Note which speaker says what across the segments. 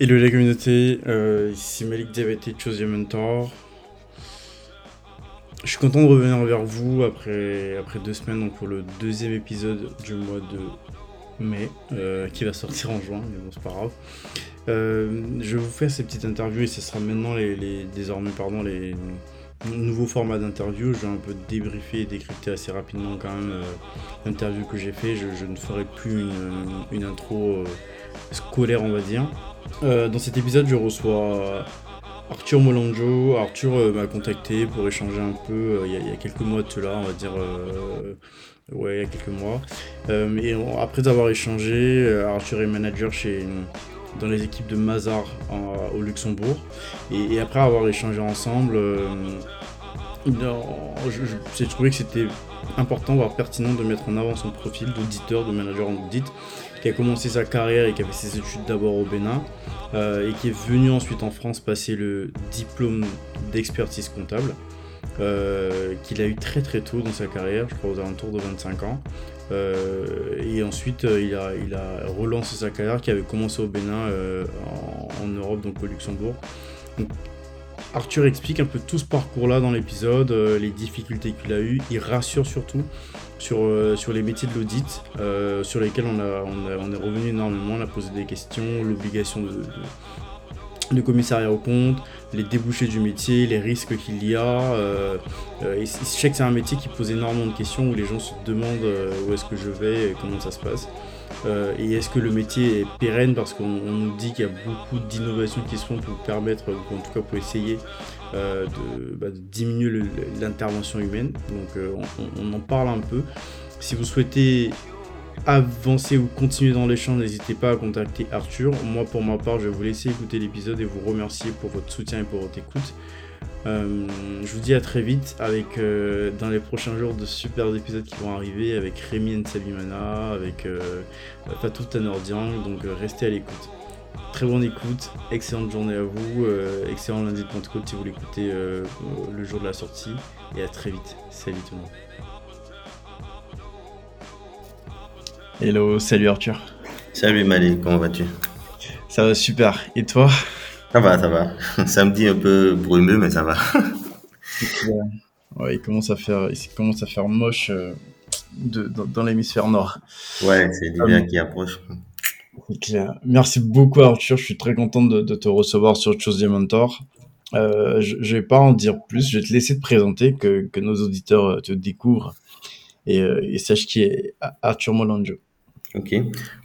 Speaker 1: Hello la communauté, euh, ici Malik Diabeté, Choose Your Mentor. Je suis content de revenir vers vous après, après deux semaines donc pour le deuxième épisode du mois de mai euh, qui va sortir en juin, mais bon c'est pas grave. Euh, je vais vous faire ces petites interviews et ce sera maintenant les, désormais pardon, les nouveaux formats d'interview. Je vais un peu débriefer et décrypter assez rapidement quand même euh, l'interview que j'ai fait. Je, je ne ferai plus une, une intro scolaire on va dire. Euh, dans cet épisode, je reçois Arthur Molanjo. Arthur euh, m'a contacté pour échanger un peu euh, il y, a- quelques mois de cela, on va dire. euh, ouais, il y a quelques mois. Euh, on- après avoir échangé, euh, Arthur est manager chez, dans les équipes de Mazar au Luxembourg. Et, et après avoir échangé ensemble, euh, j'ai trouvé que c'était important, voire pertinent de mettre en avant son profil d'auditeur, de manager en audit, qui a commencé sa carrière et qui a fait ses études d'abord au Bénin, euh, et qui est venu ensuite en France passer le diplôme d'expertise comptable, euh, qu'il a eu très très tôt dans sa carrière, je crois aux alentours de 25 ans. Euh, et ensuite, il, a, il a relancé sa carrière qui avait commencé au Bénin, en, en Europe, donc au Luxembourg. Donc, Arthur explique un peu tout ce parcours-là dans l'épisode, les difficultés qu'il a eues. Il rassure surtout sur, euh, sur les métiers de l'audit, euh, sur lesquels on, est revenu énormément, on a posé des questions, l'obligation de, commissariat au compte, les débouchés du métier, les risques qu'il y a. euh, je sais que c'est un métier qui pose énormément de questions où les gens se demandent où est-ce que je vais et comment ça se passe. Et est-ce que le métier est pérenne? Parce qu'on on nous dit qu'il y a beaucoup d'innovations qui se font pour permettre, ou en tout cas pour essayer euh, de, bah, de diminuer l'intervention humaine. Donc euh, on, en parle un peu. Si vous souhaitez avancer ou continuer dans l'échange, n'hésitez pas à contacter Arthur. Moi pour ma part, je vais vous laisser écouter l'épisode et vous remercier pour votre soutien et pour votre écoute. Euh, je vous dis à très vite avec dans les prochains jours de super épisodes qui vont arriver avec Rémi Nsabimana, avec euh, Fatou Tanordian, donc restez à l'écoute. Très bonne écoute, excellente journée à vous, euh, excellent lundi de Pentecôte si vous l'écoutez euh, le jour de la sortie, et à très vite. Salut tout le monde. Hello, salut Arthur.
Speaker 2: Salut Malik, comment vas-tu?
Speaker 1: Ça va super, et toi?
Speaker 2: Ça va, ça va. Samedi un peu brumeux, mais ça va.
Speaker 1: Ouais, il commence à faire, il commence à faire moche euh, de- dans, dans l'hémisphère nord.
Speaker 2: Ouais, c'est l'hiver qui approche.
Speaker 1: Merci beaucoup Arthur, je suis très content de, te recevoir sur Chose des Mentor. Euh, je, je vais pas en dire plus, je vais te laisser te présenter, que, nos auditeurs euh, te découvrent et, euh, et sachent qui est Arthur Molanjo.
Speaker 2: Ok.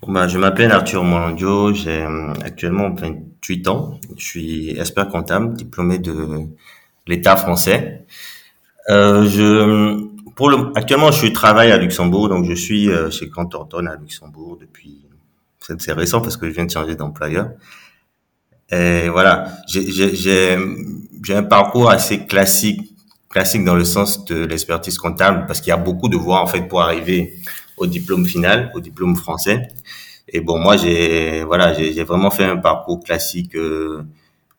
Speaker 2: Bah, je m'appelle Arthur Molandio, j'ai actuellement 28 ans. Je suis expert comptable, diplômé de l'État français. Je, actuellement, je travaille à Luxembourg, donc je suis chez Grant Thornton à Luxembourg depuis, c'est récent parce que je viens de changer d'employeur. Et voilà, j'ai un parcours assez classique, classique dans le sens de l'expertise comptable, parce qu'il y a beaucoup de voies en fait pour arriver au diplôme final, au diplôme français. Et bon, moi j'ai voilà, j'ai vraiment fait un parcours classique. euh,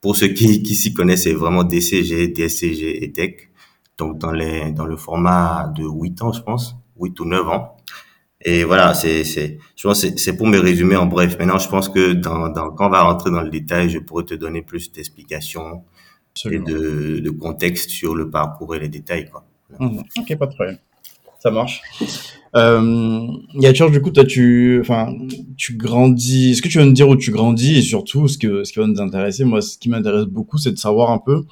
Speaker 2: pour ceux qui s'y connaissent, c'est vraiment DCG, DSCG et Tech. Donc dans les dans le format de 8 ans, je pense, 8 ou 9 ans. Et voilà, c'est, c'est, je pense c'est, c'est pour me résumer en bref. Maintenant, je pense que dans, dans, quand on va rentrer dans le détail, je pourrais te donner plus d'explications et de, de contexte sur le parcours et les détails, quoi.
Speaker 1: Mhm. Ok, pas de problème. Ça marche. Euh, Arthur, du coup, toi, tu, enfin, tu grandis. Est-ce que tu vas me dire où tu grandis et surtout, ce que, ce qui va nous intéresser, moi, ce qui m'intéresse beaucoup, c'est de savoir un peu,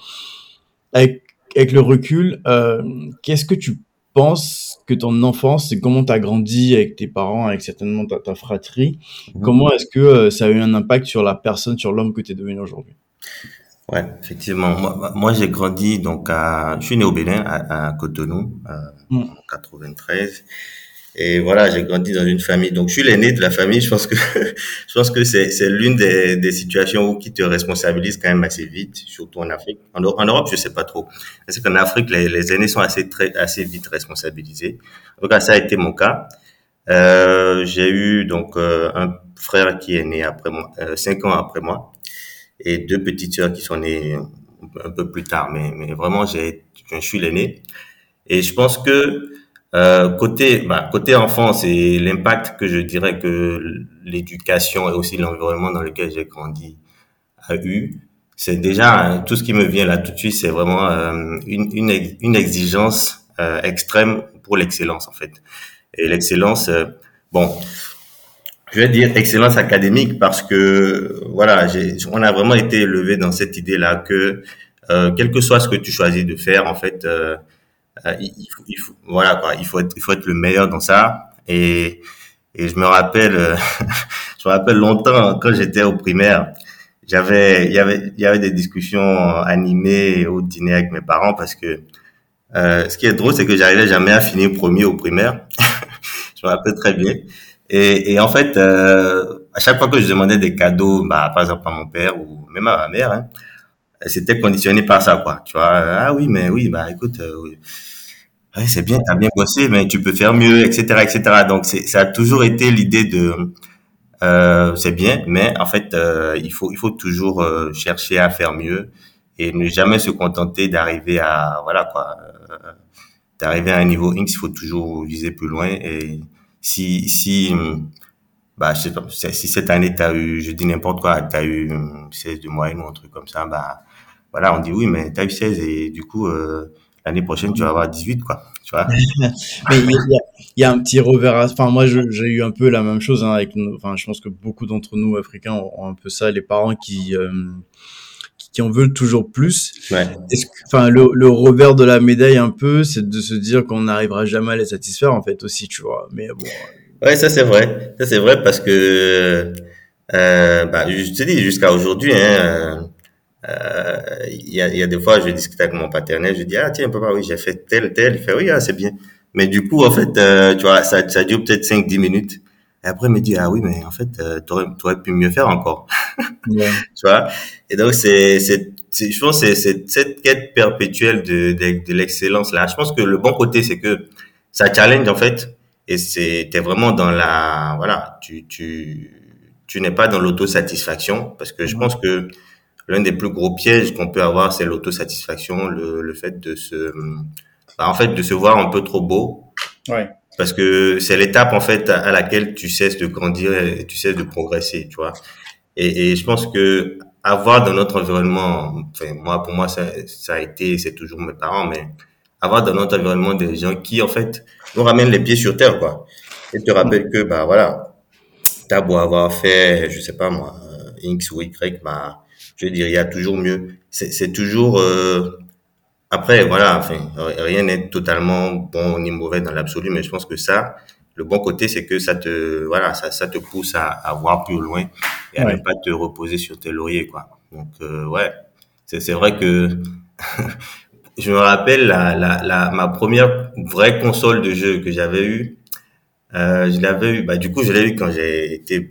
Speaker 1: avec, avec le recul, euh, qu'est-ce que tu penses que ton enfance, et comment tu as grandi avec tes parents, avec certainement ta, ta fratrie,
Speaker 2: Mhm.
Speaker 1: comment est-ce que euh, ça a eu un impact sur la personne, sur l'homme que tu es devenu aujourd'hui?
Speaker 2: Ouais, effectivement. Moi, moi j'ai grandi donc à, je suis né au Bénin, à, à Cotonou, euh,
Speaker 1: Mm.
Speaker 2: en 93. Et voilà, j'ai grandi dans une famille. Donc, je suis l'aîné de la famille. Je pense que, je pense que c'est, c'est l'une des, des situations où qui te responsabilise quand même assez vite, surtout en Afrique. En, en Europe, je sais pas trop. C'est qu'en Afrique, les, les aînés sont assez très, assez vite responsabilisés. En tout cas, ça a été mon cas. Euh, j'ai eu donc euh, un frère qui est né après moi, euh, cinq ans après moi, et deux petites sœurs qui sont nées un peu plus tard. Mais, mais vraiment, j'ai, je suis l'aîné. Et je pense que euh, côté bah, côté enfance et l'impact que je dirais que l'éducation et aussi l'environnement dans lequel j'ai grandi a eu, c'est déjà tout ce qui me vient là tout de suite, c'est vraiment une, une, une exigence extrême pour l'excellence en fait. Et l'excellence, bon, je vais dire excellence académique parce que voilà, on a vraiment été élevé dans cette idée-là que euh, quel que soit ce que tu choisis de faire, en fait, euh, euh il, faut, il, faut, voilà quoi, il faut être, il faut être le meilleur dans ça. Et, et je me rappelle, euh, je me rappelle longtemps quand j'étais au primaire, j'avais, il y avait, il y avait des discussions animées au dîner avec mes parents parce que euh, ce qui est drôle, c'est que j'arrivais jamais à finir premier au primaire. je me rappelle très bien. Et, et en fait, euh, à chaque fois que je demandais des cadeaux, bah, par exemple à mon père ou même à ma mère, hein, c'était conditionné par ça, quoi. Tu vois, ah oui, mais oui, bah écoute, euh, ouais, c'est bien, t'as bien bossé, mais tu peux faire mieux, etc., etc. Donc ça a toujours été l'idée de, euh, c'est bien, mais en fait, euh, il faut, il faut toujours euh, chercher à faire mieux et ne jamais se contenter d'arriver à, voilà quoi, d'arriver à un niveau X. Il faut toujours viser plus loin et si, si, bah, je sais pas, si cette année t'as eu, je dis n'importe quoi, t'as eu 16 de moyenne ou un truc comme ça, bah, voilà, on dit oui, mais t'as eu 16 et du coup, euh, l'année prochaine, tu vas avoir 18, quoi. Tu vois
Speaker 1: mais il y, a un petit revers. Enfin, moi, j'ai eu un peu la même chose hein, avec. Enfin, je pense que beaucoup d'entre nous africains ont, un peu ça, les parents qui. Euh, qui en veulent toujours plus. Ouais. Est-ce enfin, le, le, revers de la médaille un peu, c'est de se dire qu'on n'arrivera jamais à les satisfaire en fait aussi, tu vois. Mais bon.
Speaker 2: Ouais, ça c'est vrai. Ça c'est vrai parce que, euh, bah, je te dis jusqu'à aujourd'hui, hein, euh, il y, a, y a des fois, je discute avec mon paternel, je dis, ah tiens, papa, oui, j'ai fait tel, tel. Il fait, oui, ah, c'est bien. Mais du coup, en fait, euh, tu vois, ça, ça dure peut-être 5-10 minutes. Et après, il me dit, ah oui, mais en fait, euh, tu aurais, pu mieux faire encore. tu vois? Et donc, c'est, c'est, je pense c'est cette quête perpétuelle de, de, de l'excellence là. Je pense que le bon côté, c'est que ça challenge, en fait. Et c'est, t'es vraiment dans la, voilà, tu, tu, tu n'es pas dans l'autosatisfaction parce que je pense que l'un des plus gros pièges qu'on peut avoir, c'est l'autosatisfaction, le, le fait de se, bah, en fait, de se voir un peu trop beau. Ouais. Parce que c'est l'étape, en fait, à laquelle tu cesses de grandir et tu cesses de progresser, tu vois. Et, et je pense que avoir dans notre environnement, enfin, moi, pour moi, ça, ça a été, c'est toujours mes parents, mais avoir dans notre environnement des gens qui, en fait, nous ramènent les pieds sur terre, quoi. Et te rappellent que, bah, voilà, t'as beau avoir fait, je sais pas moi, X ou Y, bah, je veux dire, il y a toujours mieux. C'est toujours euh, après, voilà, enfin, rien n'est totalement bon ni mauvais dans l'absolu, mais je pense que ça, le bon côté, c'est que ça te, voilà, ça, ça te pousse à, à voir plus loin et à ne pas te reposer sur tes lauriers, quoi. Donc, euh, ouais, c'est vrai que je me rappelle la, la, la, ma première vraie console de jeu que j'avais eue. Euh, je l'avais eu, bah, du coup, je l'ai eu quand j'ai été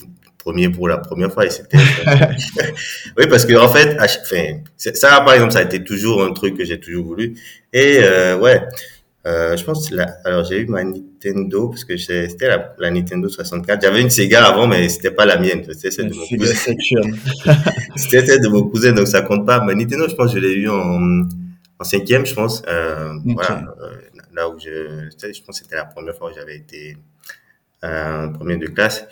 Speaker 2: premier pour la première fois et c'était oui parce que en fait enfin, ça par exemple ça a été toujours un truc que j'ai toujours voulu. Et euh, ouais euh, je pense la, alors j'ai eu ma Nintendo parce que c'était la, la, Nintendo 64 j'avais une Sega avant mais c'était pas la mienne. C'était celle de mon cousin. C'était celle de mon cousin donc ça compte pas. Ma Nintendo je pense que je l'ai eu en en cinquième je pense. Euh, voilà. Là où je je pense que c'était la première fois où j'avais été euh, premier de classe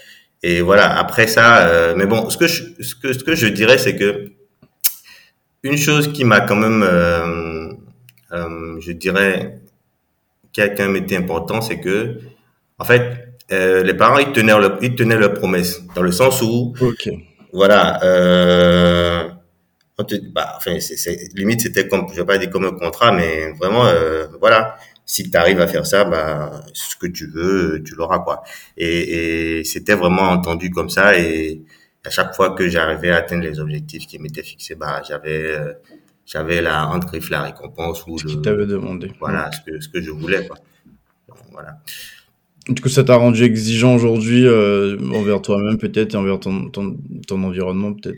Speaker 2: et voilà, après ça, euh, mais bon, ce que je, ce que, ce que je dirais, c'est que une chose qui m'a quand même, euh, euh, je dirais, qui a quand même été important, c'est que, en fait, les parents, ils tenaient, leur, ils tenaient leurs promesses, dans le sens où, voilà, on te, bah, enfin, c'est, limite, c'était comme, je vais pas dire comme un contrat, mais vraiment, voilà, si tu arrives à faire ça, bah, ce que tu veux, tu l'auras, quoi. Et, et c'était vraiment entendu comme ça. Et à chaque fois que j'arrivais à atteindre les objectifs qui m'étaient fixés, bah, j'avais, euh, j'avais la, entre la récompense ou
Speaker 1: ce qui t'avait demandé.
Speaker 2: Voilà, ce que, ce que je voulais, quoi. Donc, voilà.
Speaker 1: Du coup, ça t'a rendu exigeant aujourd'hui euh, envers toi-même peut-être et envers ton, ton, ton environnement peut-être?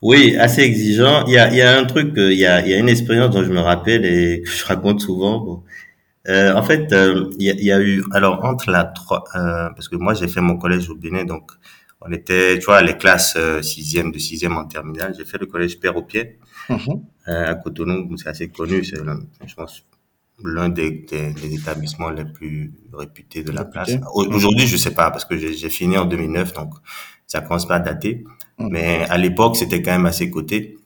Speaker 2: Oui, assez exigeant. Il y a, il y a un truc, il y a, il y a une expérience dont je me rappelle et que je raconte souvent. Bon, euh, en fait, euh, il y, y, a eu alors entre la trois, euh, parce que moi j'ai fait mon collège au Bénin, donc on était, tu vois, les classes euh, sixième de sixième en terminale. J'ai fait le collège Père au pied mhm. à Cotonou, c'est assez connu, c'est je pense l'un des, des, établissements les plus réputés de la place. Aujourd'hui, je sais pas parce que j'ai fini en 2009, donc ça commence pas à dater. Mais à l'époque, c'était quand même à ses côtés.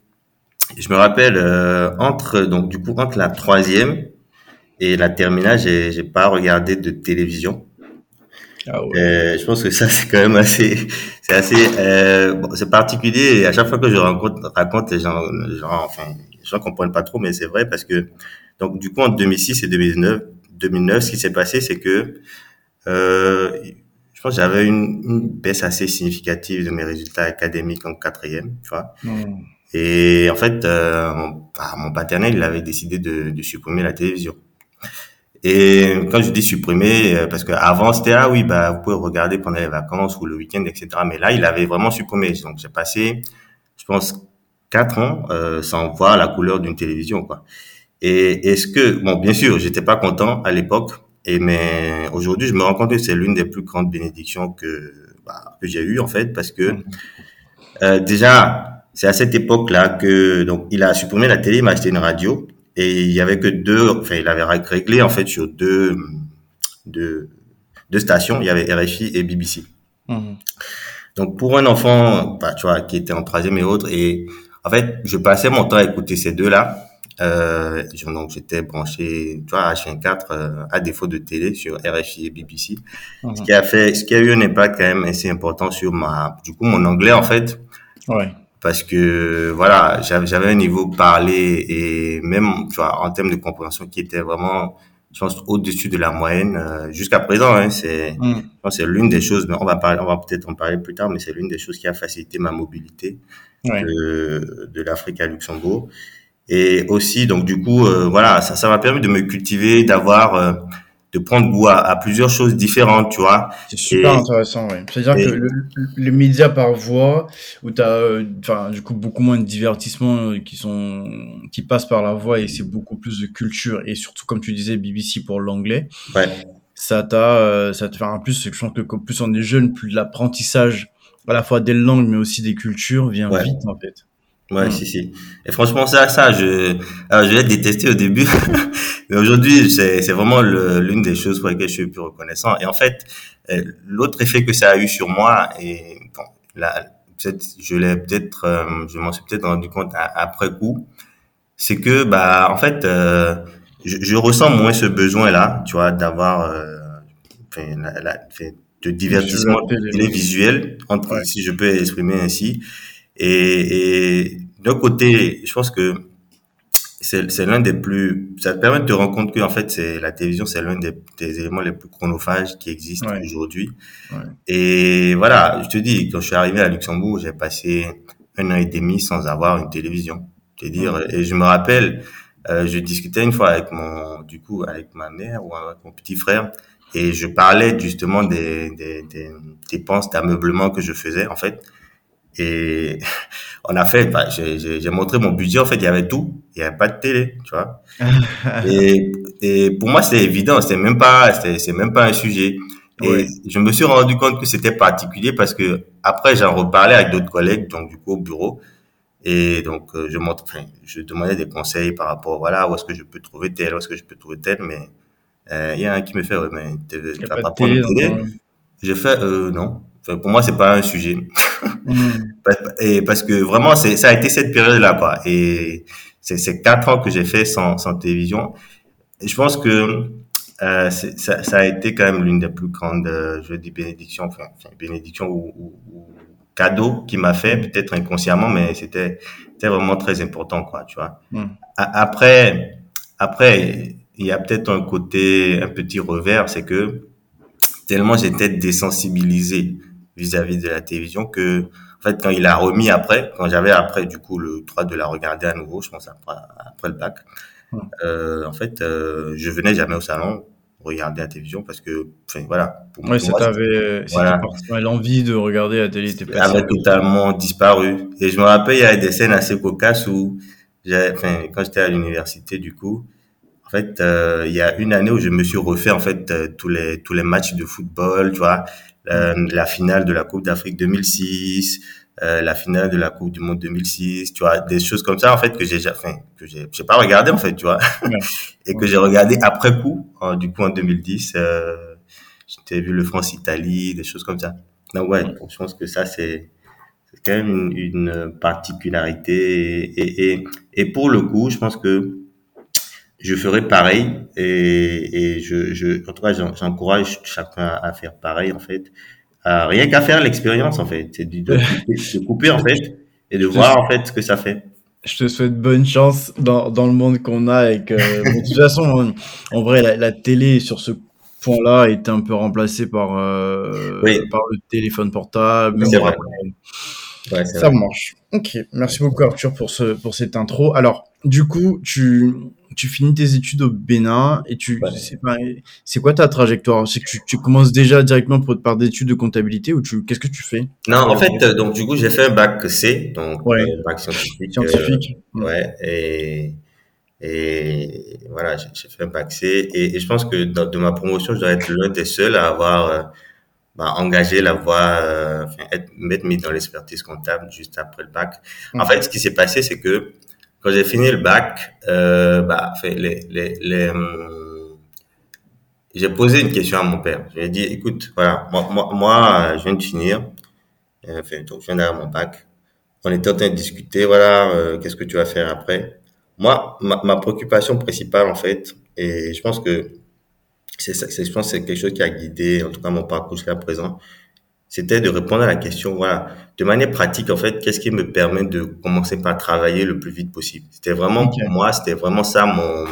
Speaker 2: Je me rappelle, euh, entre, donc, du coup, entre la troisième et la terminale, j'ai, j'ai pas regardé de télévision. Ah ouais. euh, je pense que ça, c'est quand même assez, c'est assez, euh, bon, c'est particulier. Et à chaque fois que je rencontre, raconte, les gens, les gens, enfin, les gens comprennent pas trop, mais c'est vrai parce que, donc, du coup, en 2006 et 2009, 2009, ce qui s'est passé, c'est que, euh, je pense que j'avais une, une, baisse assez significative de mes résultats académiques en quatrième, tu vois. Mmh. Et en fait, euh, mon, bah, mon, paternel, il avait décidé de, de, supprimer la télévision. Et quand je dis supprimer, euh, parce qu'avant c'était ah oui bah vous pouvez regarder pendant les vacances ou le week-end etc. Mais là il avait vraiment supprimé. Donc j'ai passé, je pense quatre ans euh, sans voir la couleur d'une télévision quoi. Et est-ce que bon bien sûr j'étais pas content à l'époque et mais aujourd'hui je me rends compte que c'est l'une des plus grandes bénédictions que bah, que j'ai eu en fait parce que euh, déjà c'est à cette époque-là que donc il a supprimé la télé, il m'a acheté une radio et il y avait que deux, enfin il avait réglé en fait sur deux deux, deux stations, il y avait RFI et BBC. Mmh. Donc pour un enfant, bah, tu vois, qui était en troisième et autres, et en fait je passais mon temps à écouter ces deux-là. Euh, donc j'étais branché, tu vois, à H24 euh, à défaut de télé sur RFI et BBC, mmh. ce qui a fait, ce qui a eu un impact quand même assez important sur ma, du coup mon anglais en fait.
Speaker 1: Ouais
Speaker 2: parce que voilà j'avais un niveau parlé et même tu vois en termes de compréhension qui était vraiment je pense au-dessus de la moyenne euh, jusqu'à présent hein, c'est mm. c'est l'une des choses mais on va parler on va peut-être en parler plus tard mais c'est l'une des choses qui a facilité ma mobilité ouais. de, de l'Afrique à Luxembourg et aussi donc du coup euh, voilà ça ça m'a permis de me cultiver d'avoir euh, de prendre goût à, à, plusieurs choses différentes, tu vois.
Speaker 1: C'est super et, intéressant, oui. C'est-à-dire que le, le, média par voix, où tu as, euh, enfin, du coup, beaucoup moins de divertissements euh, qui sont, qui passent par la voix et c'est beaucoup plus de culture et surtout, comme tu disais, BBC pour l'anglais.
Speaker 2: Ouais.
Speaker 1: Ça t'a, euh, ça te fait en plus, je pense que plus on est jeune, plus l'apprentissage à la fois des langues mais aussi des cultures vient ouais. vite, en fait.
Speaker 2: Ouais, mmh. si, si. Et franchement, ça, ça, je, alors, je l'ai détesté au début. mais aujourd'hui, c'est, c'est vraiment l'une des choses pour lesquelles je suis le plus reconnaissant. Et en fait, euh, l'autre effet que ça a eu sur moi, et bon, là, peut-être, je l'ai peut-être, euh, je m'en suis peut-être rendu compte à, après coup, c'est que, bah, en fait, euh, je, je, ressens moins ce besoin-là, tu vois, d'avoir, euh, la, la, de divertissement télévisuel, entre, ouais. si je peux exprimer ainsi. Et, et d'un côté, je pense que c'est, l'un des plus, ça te permet de te rendre compte que en fait, c'est la télévision, c'est l'un des, des, éléments les plus chronophages qui existent ouais. aujourd'hui. Ouais. Et voilà, je te dis, quand je suis arrivé à Luxembourg, j'ai passé un an et demi sans avoir une télévision. C'est dire, ouais. et je me rappelle, euh, je discutais une fois avec mon, du coup, avec ma mère ou avec mon petit frère, et je parlais justement des, des, des dépenses d'ameublement que je faisais, en fait. Et on a fait, bah, j'ai montré mon budget, en fait, il y avait tout. Il n'y avait pas de télé, tu vois. et, et pour moi, c'est évident, c'est même pas, c'est même pas un sujet. Et je me suis rendu compte que c'était particulier parce que après, j'en reparlais avec d'autres collègues, donc du coup, au bureau. Et donc, euh, je montre, enfin, je demandais des conseils par rapport, voilà, où est-ce que je peux trouver tel, où est-ce que je peux trouver tel, mais euh, il y a un qui me fait, ouais, mais tu vas pas prendre télé. J'ai fait, euh, non. Enfin, pour moi, c'est pas un sujet. Mmh. Et parce que vraiment, c'est, ça a été cette période-là, quoi. Et c'est, quatre ans que j'ai fait sans, sans télévision. Et je pense que euh, ça, ça, a été quand même l'une des plus grandes, euh, je dis bénédictions, enfin, bénédictions ou, ou, ou cadeaux qui m'a fait, peut-être inconsciemment, mais c'était, vraiment très important, quoi, tu vois.
Speaker 1: Mmh.
Speaker 2: Après, après, il y a peut-être un côté, un petit revers, c'est que tellement j'étais désensibilisé vis-à-vis de la télévision que en fait quand il a remis après quand j'avais après du coup le droit de la regarder à nouveau je pense après, après le bac euh, en fait euh, je venais jamais au salon regarder la télévision parce que enfin voilà
Speaker 1: pour, moi voilà. l'envie de regarder la télé était
Speaker 2: avait totalement disparu. Et je me rappelle il y avait des scènes assez cocasses où enfin quand j'étais à l'université du coup en fait, euh, il y a une année où je me suis refait en fait euh, tous les tous les matchs de football, tu vois, euh, la finale de la Coupe d'Afrique 2006, euh, la finale de la Coupe du Monde 2006, tu vois, des choses comme ça en fait que j'ai enfin, que j'ai j'ai pas regardé en fait, tu vois, ouais. et que j'ai regardé après coup, en, du coup en 2010, euh, j'ai vu le France Italie, des choses comme ça. Donc ouais, je pense que ça c'est c'est quand même une, une particularité. Et, et, et, pour le coup, je pense que je ferai pareil. Et, et je, je, en tout cas, j'encourage chacun à faire pareil, en fait. rien qu'à faire l'expérience, en fait. C'est de, de, couper, en fait, et de voir, en fait, ce que ça fait
Speaker 1: je te souhaite bonne chance dans, dans le monde qu'on a. Avec, euh, de toute façon, en, vrai, la, la, télé sur ce point-là est un peu remplacée par, euh, par le téléphone portable.
Speaker 2: C'est vrai.
Speaker 1: Ouais, ça marche. Ok, merci beaucoup Arthur pour, ce, pour cette intro. Alors, du coup, tu, tu finis tes études au Bénin et tu c'est quoi ta trajectoire? C'est que tu, tu, commences déjà directement pour, par des études de comptabilité ou tu qu'est-ce que tu fais?
Speaker 2: Non, en fait, euh, donc du coup, j'ai fait un bac C, donc
Speaker 1: ouais.
Speaker 2: un bac scientifique.
Speaker 1: Scientifique.
Speaker 2: Euh, ouais, et et voilà, j'ai fait un bac C et, et je pense que dans, de ma promotion, je dois être l'un des seuls à avoir euh, bah, engagé la voie, euh, enfin, être, m'être mis dans l'expertise comptable juste après le bac. En fait, ce qui s'est passé, c'est que quand j'ai fini le bac, euh, bah, hum, j'ai posé une question à mon père. Je lui ai dit, écoute, voilà, moi, moi je viens de finir, donc je viens d'avoir mon bac. On était en train de discuter, voilà, euh, qu'est-ce que tu vas faire après moi, ma, préoccupation principale, en fait, et je pense que c'est je pense que c'est quelque chose qui a guidé, en tout cas, mon parcours jusqu'à présent, c'était de répondre à la question, voilà, de manière pratique, en fait, qu'est-ce qui me permet de commencer par travailler le plus vite possible? C'était vraiment, okay. pour moi, c'était vraiment ça mon,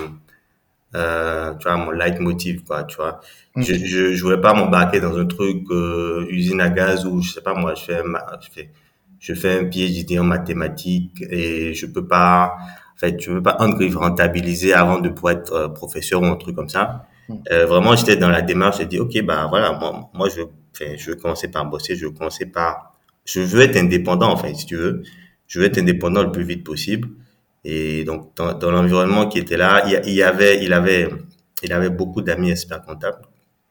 Speaker 2: euh, tu vois, mon leitmotiv, quoi, tu vois. Okay. Je, je, je voulais pas m'embarquer dans un truc, euh, usine à gaz où, je sais pas, moi, je fais, je fais, je fais un PhD en mathématiques et je peux pas, en fait, je veux pas rentabiliser avant de pouvoir être euh, professeur ou un truc comme ça. Euh, vraiment, j'étais dans la démarche, j'ai dit, OK, bah voilà, moi, moi je, enfin, je veux commencer par bosser, je veux commencer par, je veux être indépendant, enfin, si tu veux. Je veux être indépendant le plus vite possible. Et donc, dans, dans l'environnement qui était là, il, il y avait, il avait, il avait beaucoup d'amis experts comptables.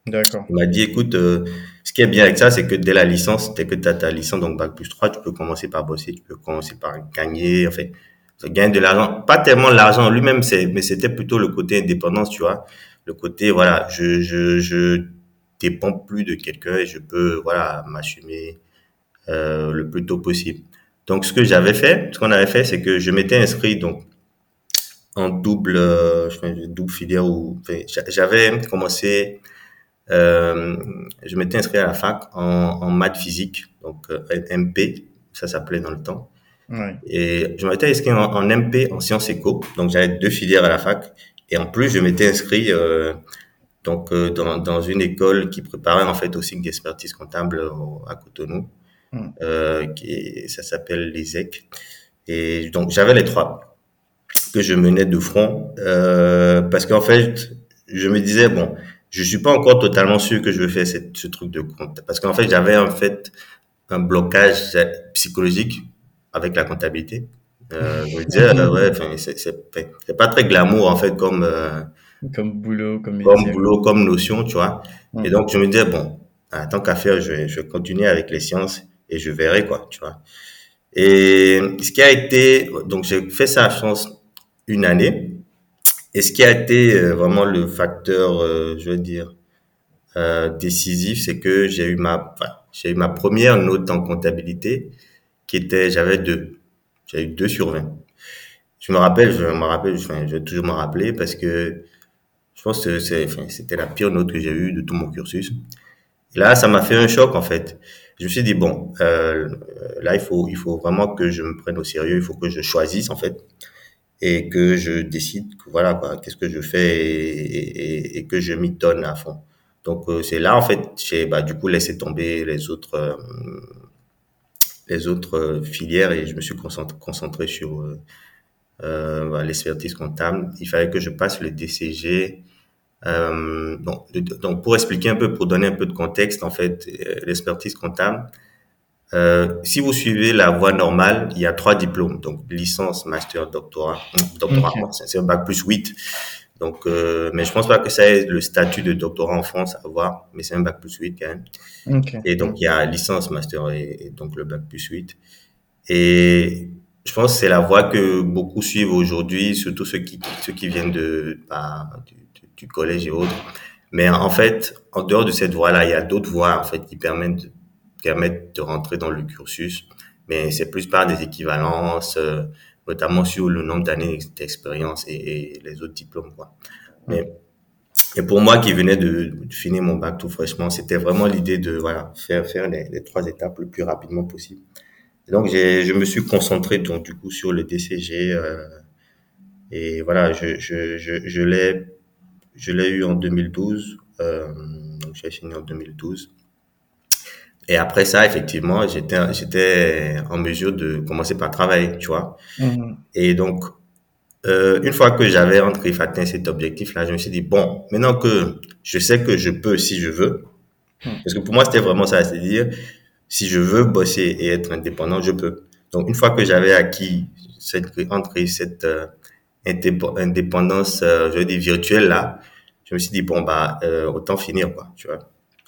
Speaker 1: D'accord.
Speaker 2: Il m'a dit, écoute, euh, ce qui est bien avec ça, c'est que dès la licence, dès que tu as ta licence, donc Bac plus 3, tu peux commencer par bosser, tu peux commencer par gagner, en fait, gagner de l'argent. Pas tellement l'argent lui-même, c'est, mais c'était plutôt le côté indépendance, tu vois. Le côté, voilà, je, je, je dépends plus de quelqu'un et je peux, voilà, m'assumer euh, le plus tôt possible. Donc, ce que j'avais fait, ce qu'on avait fait, c'est que je m'étais inscrit, donc, en double, euh, double filière enfin, j'avais commencé, euh, je m'étais inscrit à la fac en, en maths physique, donc MP, ça s'appelait dans le temps.
Speaker 1: Ouais.
Speaker 2: Et je m'étais inscrit en, en, MP en sciences éco, donc j'avais deux filières à la fac. Et en plus, je m'étais inscrit euh, donc euh, dans, dans une école qui préparait en fait aussi d'expertise comptable à Cotonou,
Speaker 1: mm.
Speaker 2: euh, qui ça s'appelle l'ESEC. Et donc j'avais les trois que je menais de front euh, parce qu'en fait, je me disais bon, je suis pas encore totalement sûr que je veux faire cette, ce truc de compte parce qu'en fait, j'avais en fait un blocage psychologique avec la comptabilité. Euh, je me disais, euh, ouais, c'est, pas très glamour, en fait, comme, euh,
Speaker 1: comme boulot, comme,
Speaker 2: comme boulot, comme notion, tu vois. Mmh. Et donc, je me disais, bon, tant qu'à faire, je vais, je vais continuer avec les sciences et je verrai, quoi, tu vois. Et ce qui a été, donc, j'ai fait ça, je pense, une année. Et ce qui a été vraiment le facteur, euh, je veux dire, euh, décisif, c'est que j'ai eu ma, enfin, j'ai eu ma première note en comptabilité qui était, j'avais deux. J'ai eu 2 sur 20. Je me rappelle, je me rappelle, enfin, je vais toujours me rappeler parce que je pense que c'était la pire note que j'ai eue de tout mon cursus. Et là, ça m'a fait un choc, en fait. Je me suis dit, bon, euh, là, il faut, vraiment que je me prenne au sérieux, il faut que je choisisse, en fait, et que je décide, voilà, qu'est-ce que je fais et, que je m'y donne à fond. Donc, euh, c'est là, en fait, j'ai, bah, du coup, laissé tomber les autres, euh, filières et je me suis concentré, sur euh, l'expertise comptable. Il fallait que je passe le DCG. Euh, donc, donc, pour expliquer un peu, pour donner un peu de contexte, en fait, l'expertise comptable, euh, si vous suivez la voie normale, il y a trois diplômes, donc licence, master, doctorat. Doctorat, okay. c'est un bac plus 8. Donc, euh, mais je pense pas que ça ait le statut de doctorat en France à voir, mais c'est un bac plus 8 quand même.
Speaker 1: Okay.
Speaker 2: Et donc, il y a licence, master et, et, donc le bac plus 8. Et je pense que c'est la voie que beaucoup suivent aujourd'hui, surtout ceux qui, ceux qui viennent de, bah, du, du, collège et autres. Mais en fait, en dehors de cette voie-là, il y a d'autres voies, en fait, qui permettent de, permettent de rentrer dans le cursus. mais c'est plus par des équivalences, euh, notamment sur le nombre d'années d'expérience et, les autres diplômes, quoi. Mais et pour moi qui venais de, finir mon bac tout fraîchement, c'était vraiment l'idée de voilà faire faire les, trois étapes le plus rapidement possible. Et donc je me suis concentré donc du coup sur le DCG euh, et voilà je je, je l'ai je l'ai eu en 2012 euh, donc j'ai fini en 2012 et après ça, effectivement, j'étais, j'étais en mesure de commencer par travailler, tu vois.
Speaker 1: Mhm.
Speaker 2: Et donc, euh, une fois que j'avais entre atteint cet objectif-là, je me suis dit, bon, maintenant que je sais que je peux si je veux,
Speaker 1: Mhm.
Speaker 2: parce que pour moi, c'était vraiment ça, c'est-à-dire, si je veux bosser et être indépendant, je peux. Donc, une fois que j'avais acquis cette, entre cette euh, indépendance, euh, je veux dire, virtuelle-là, je me suis dit, bon, bah, euh, autant finir, quoi, tu vois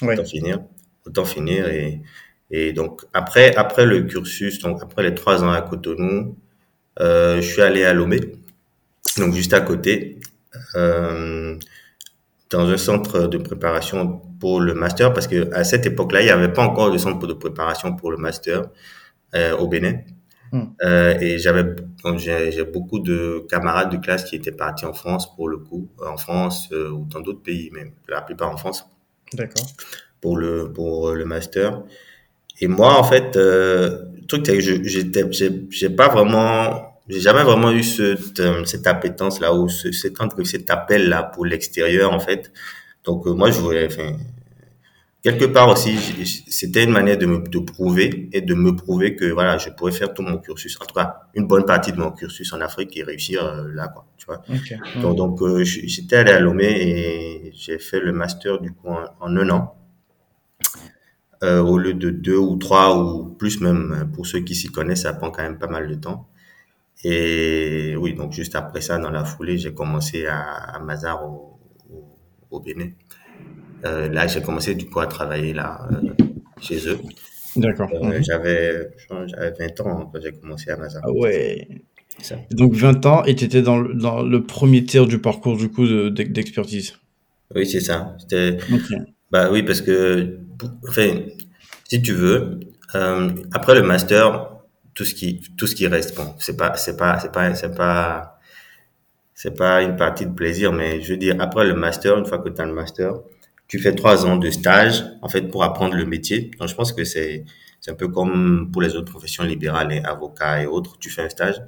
Speaker 2: autant finir, autant finir. Et, et donc, après, après le cursus, donc après les trois ans à Cotonou, euh, je suis allé à Lomé, donc juste à côté, euh, dans un centre de préparation pour le master, parce que à cette époque-là, il n'y avait pas encore de centre de préparation pour le master au Bénin.
Speaker 1: Mm.
Speaker 2: Euh, et j'avais j'ai beaucoup de camarades de classe qui étaient partis en France pour le coup, en France euh, ou dans d'autres pays, mais la plupart en France
Speaker 1: D'accord.
Speaker 2: pour le pour le master. Et moi, en fait, euh, le truc, c'est que je j'étais j'ai pas vraiment j'ai jamais vraiment eu cette euh, cette appétence là ou ce, cet appel là pour l'extérieur en fait. Donc euh, moi, je voulais, enfin, quelque part aussi, c'était une manière de me de prouver et de me prouver que voilà, je pourrais faire tout mon cursus, en tout cas une bonne partie de mon cursus en Afrique et réussir euh, là quoi, tu vois. Donc, donc euh, j'étais allé à Lomé et j'ai fait le master du coup en, en un an, euh, au lieu de deux ou trois ou plus même. Pour ceux qui s'y connaissent, ça prend quand même pas mal de temps. Et oui, donc juste après ça, dans la foulée, j'ai commencé à, à Mazar au, au, au Bénin. Euh, là, j'ai commencé du coup à travailler là euh, chez eux.
Speaker 1: D'accord. Mhm.
Speaker 2: j'avais je pense, j'avais 20 ans quand j'ai commencé à Mazar.
Speaker 1: Ah ouais.
Speaker 2: Ça.
Speaker 1: Donc 20 ans et tu étais dans, le- dans le premier tiers du parcours du coup de- d'ex- d'expertise.
Speaker 2: Oui, c'est ça. Bah oui, parce que, enfin, si tu veux, euh, après le master, tout ce qui, tout ce qui reste, bon, c'est pas, c'est pas, c'est pas, c'est pas, c'est pas une partie de plaisir, mais je veux dire, après le master, une fois que tu as le master, tu fais trois ans de stage, en fait, pour apprendre le métier. Donc, je pense que c'est, c'est un peu comme pour les autres professions libérales, et avocats et autres, tu fais un stage.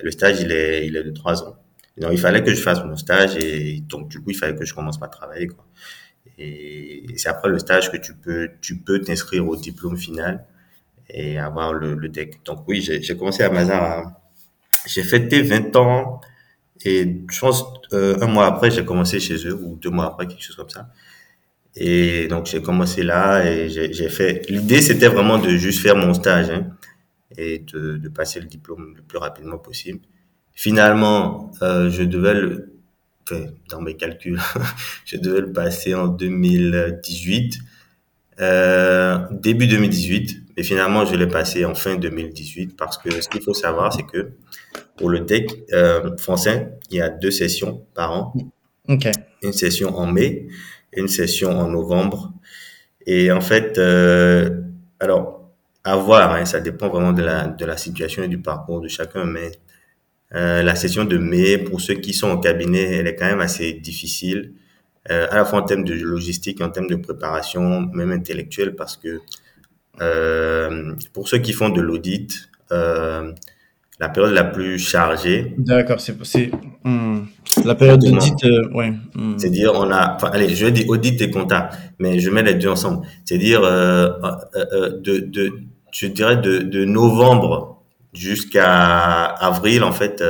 Speaker 2: Le stage, il est, il est de trois ans. Donc, il fallait que je fasse mon stage et donc, du coup, il fallait que je commence par travailler, quoi. Et c'est après le stage que tu peux, tu peux t'inscrire au diplôme final et avoir le, le DEC. Donc oui, j'ai j'ai commencé à Mazar. J'ai fêté 20 ans et je pense euh, un mois après, j'ai commencé chez eux ou deux mois après, quelque chose comme ça. Et donc j'ai commencé là et j'ai fait. L'idée c'était vraiment de juste faire mon stage hein, et de, de passer le diplôme le plus rapidement possible. Finalement, euh, je devais le, enfin, dans mes calculs, je devais le passer en 2018, euh, début 2018, mais finalement je l'ai passé en fin 2018 parce que ce qu'il faut savoir, c'est que pour le DEC euh, français, il y a deux sessions par an, une session en mai une session en novembre. Et en fait, euh, alors à voir, hein, ça dépend vraiment de la de la situation et du parcours de chacun, mais euh, la session de mai, pour ceux qui sont au cabinet, elle est quand même assez difficile, euh, à la fois en termes de logistique, en termes de préparation, même intellectuelle, parce que euh, pour ceux qui font de l'audit, euh, la période la plus chargée,
Speaker 1: D'accord. C'est hmm. la période d'audit. euh, ouais. hmm.
Speaker 2: c'est dire on a, enfin allez, je vais dire audit et compta, mais je mets les deux ensemble. C'est dire euh, euh, euh, de, de, je dirais de, de novembre jusqu'à avril en fait.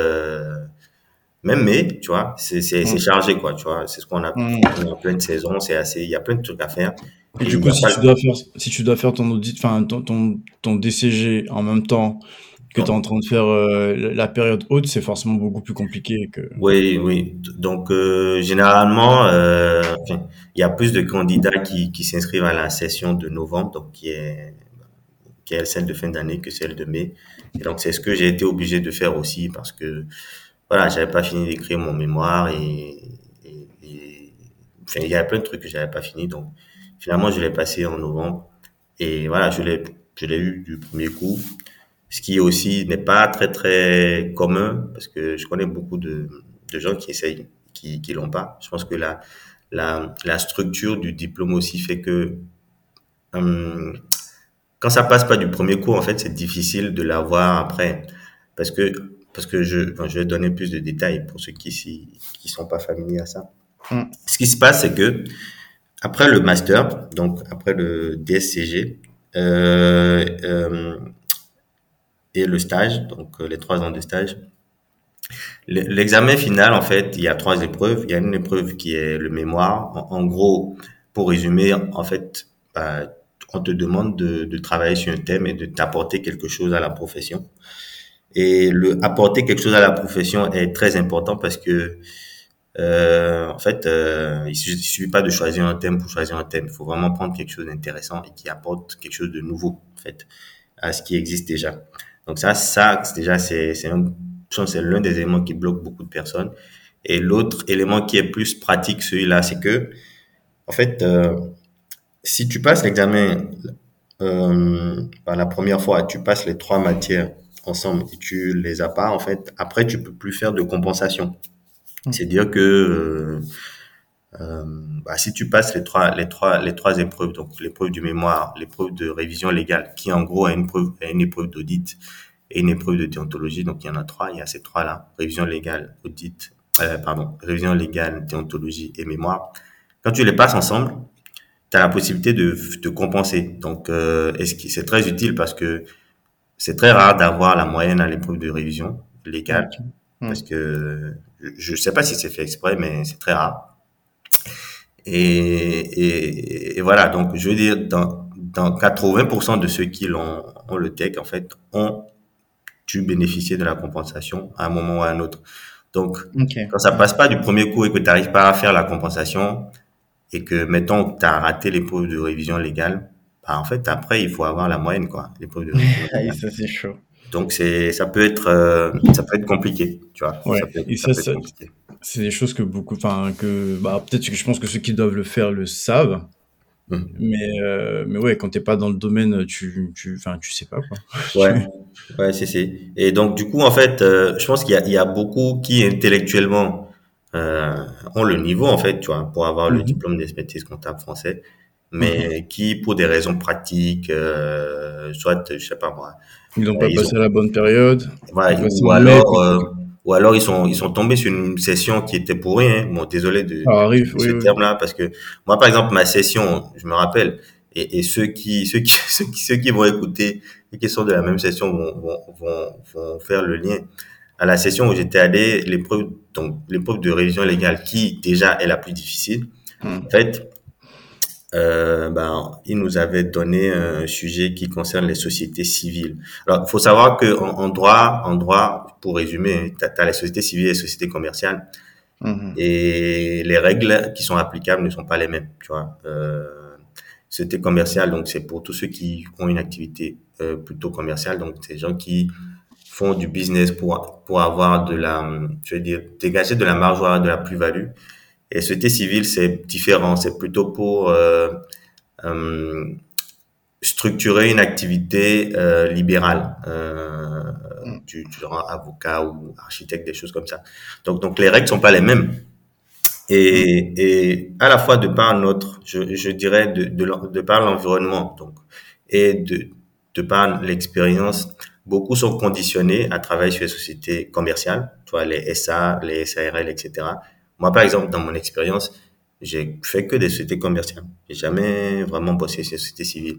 Speaker 2: Même mai, tu vois, c'est c'est c'est
Speaker 1: Mm.
Speaker 2: chargé quoi, tu vois, c'est ce qu'on a on en pleine saison, c'est assez, il y a plein de trucs à faire.
Speaker 1: Et
Speaker 2: Et
Speaker 1: du coup,
Speaker 2: a
Speaker 1: si tu dois faire, si tu dois faire ton audit, enfin ton, ton, ton DCG en même temps que tu es en train de faire euh, la période haute, c'est forcément beaucoup plus compliqué que.
Speaker 2: Oui, oui. Donc euh, généralement, euh, il y a plus de candidats qui qui s'inscrivent à la session de novembre, donc qui est qui est celle de fin d'année que celle de mai. Et donc c'est ce que j'ai été obligé de faire aussi parce que voilà, j'avais pas fini d'écrire mon mémoire et, il y a plein de trucs que j'avais pas fini, donc finalement je l'ai passé en novembre et voilà, je l'ai je l'ai eu du premier coup. Ce qui aussi n'est pas très très commun parce que je connais beaucoup de, de gens qui essayent, qui qui l'ont pas. Je pense que la la la structure du diplôme aussi fait que hum, quand ça passe pas du premier coup, en fait, c'est difficile de l'avoir après parce que parce que je enfin, je vais donner plus de détails pour ceux qui qui sont pas familiers à ça.
Speaker 1: Mm.
Speaker 2: Ce qui se passe, c'est que après le master, donc après le DSCG, euh, euh, et le stage, donc euh, les trois ans de stage. Le- L'examen final, en fait, il y a trois épreuves. Il y a une épreuve qui est le mémoire. En, gros, pour résumer, en fait, bah, on te demande de, travailler sur un thème et de t'apporter quelque chose à la profession. Et le apporter quelque chose à la profession est très important parce que, euh, en fait, euh, il suffit pas de choisir un thème pour choisir un thème. Il faut vraiment prendre quelque chose d'intéressant et qui apporte quelque chose de nouveau, en fait, à ce qui existe déjà. Donc ça, ça déjà c'est l'un des éléments qui bloque beaucoup de personnes. Et l'autre élément qui est plus pratique, celui-là, c'est que en fait, euh, si tu passes l'examen euh, la première fois, tu passes les trois matières ensemble et tu les as pas, en fait, après tu peux plus faire de compensation.
Speaker 1: Mm.
Speaker 2: C'est-à-dire que euh, euh, bah, si tu passes les trois, les trois, les trois épreuves, donc l'épreuve du mémoire, l'épreuve de révision légale, qui en gros est une preuve, est une épreuve d'audit et une épreuve de déontologie, donc il y en a trois, il y a ces trois-là, révision légale, audit, euh, pardon, révision légale, déontologie et mémoire. Quand tu les passes ensemble, tu as la possibilité de de compenser. Donc, euh, c'est très utile parce que c'est très rare d'avoir la moyenne à l'épreuve de révision légale,
Speaker 1: Ok. Mm.
Speaker 2: parce que je ne sais pas si c'est fait exprès, mais c'est très rare. Et, et, et voilà, donc je veux dire, dans, dans 80% de ceux qui l'ont ont le tech, en fait, ont dû bénéficier de la compensation à un moment ou à un autre. Donc, quand ça passe pas du premier coup et que tu n'arrives pas à faire la compensation et que, mettons, tu as raté l'épreuve de révision légale, bah, en fait, après, il faut avoir la moyenne, quoi, l'épreuve de révision
Speaker 1: Ah, ça, c'est chaud.
Speaker 2: Donc, c'est, ça peut être, euh, ça peut être compliqué, tu vois.
Speaker 1: Ouais.
Speaker 2: Ça peut,
Speaker 1: Et
Speaker 2: ça
Speaker 1: ça,
Speaker 2: peut être
Speaker 1: ça,
Speaker 2: compliqué.
Speaker 1: c'est des choses que beaucoup, enfin, que, bah, peut-être que je pense que ceux qui doivent le faire le savent.
Speaker 2: Hmm.
Speaker 1: Mais, euh, mais ouais, quand t'es pas dans le domaine, tu, tu, enfin, tu sais pas, quoi.
Speaker 2: Ouais, ouais, c'est, c'est. Et donc, du coup, en fait, euh, je pense qu'il y a, il y a beaucoup qui, intellectuellement, euh, ont le niveau, en fait, tu vois, pour avoir le
Speaker 1: Mhm.
Speaker 2: diplôme d'expertise comptable français, mais qui, pour des raisons pratiques, euh, soit, je sais pas moi,
Speaker 1: Ils n'ont
Speaker 2: euh,
Speaker 1: pas
Speaker 2: ils
Speaker 1: passé
Speaker 2: ont,
Speaker 1: la bonne période. passent
Speaker 2: ou alors, euh, ou alors ils sont, ils sont tombés sur une session qui était pour rien. Bon, désolé de,
Speaker 1: Ça arrive,
Speaker 2: de
Speaker 1: oui,
Speaker 2: ce
Speaker 1: oui.
Speaker 2: terme-là, parce que moi, par exemple, ma session, je me rappelle, et, et ceux qui, ceux qui, ceux qui, ceux qui vont écouter et qui sont de la même session vont, vont, vont, vont faire le lien. À la session où j'étais allé, l'épreuve, donc, l'épreuve de révision légale, qui déjà est la plus difficile,
Speaker 1: Hmm.
Speaker 2: en fait, euh, ben, il nous avait donné un sujet qui concerne les sociétés civiles. Alors, il faut savoir que en, en droit, en droit, pour résumer, tu as, les sociétés civiles et les sociétés commerciales,
Speaker 1: Mhm.
Speaker 2: et les règles qui sont applicables ne sont pas les mêmes. Tu vois, euh, société commerciale, donc c'est pour tous ceux qui ont une activité euh, plutôt commerciale, donc c'est des gens qui font du business pour pour avoir de la, je veux dire, dégager de la marge ou de la plus-value. Et société civile, c'est différent. C'est plutôt pour euh, euh, structurer une activité euh, libérale, euh,
Speaker 1: Mm.
Speaker 2: du, du genre avocat ou architecte, des choses comme ça. Donc, donc les règles sont pas les mêmes. Et, et à la fois de par notre, je, je dirais, de, de, de par l'environnement, donc, et de, de par l'expérience, beaucoup sont conditionnés à travailler sur les sociétés commerciales, tu vois, les SA, les SARL, etc. Moi, par exemple, dans mon expérience, j'ai fait que des sociétés commerciales. J'ai jamais vraiment bossé sur les sociétés civiles.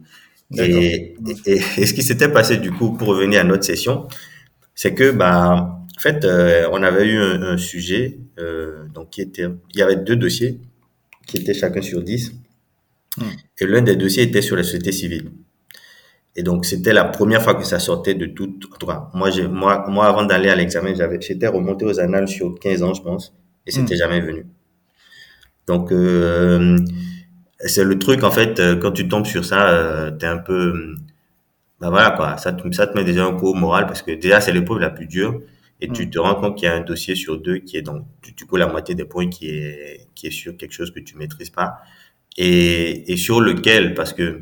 Speaker 1: D'accord.
Speaker 2: Et, et, et ce qui s'était passé, du coup, pour revenir à notre session, c'est que, bah, en fait, euh, on avait eu un, un sujet, euh, donc qui était, il y avait deux dossiers qui étaient chacun sur 10.
Speaker 1: Hmm.
Speaker 2: Et l'un des dossiers était sur la société civile. Et donc, c'était la première fois que ça sortait de tout, en tout cas, moi, moi, moi, avant d'aller à l'examen, j'avais, j'étais remonté aux annales sur 15 ans, je pense, et c'était
Speaker 1: Hmm.
Speaker 2: jamais venu. Donc, euh, c'est le truc, en fait, euh, quand tu tombes sur ça, euh, t'es un peu, euh, bah voilà, quoi, ça te, ça te met déjà un coup au moral parce que déjà, c'est l'épreuve la plus dure et tu
Speaker 1: Hmm.
Speaker 2: te rends compte qu'il y a un dossier sur deux qui est donc, du du coup, la moitié des points qui est, qui est sur quelque chose que tu maîtrises pas et, et sur lequel, parce que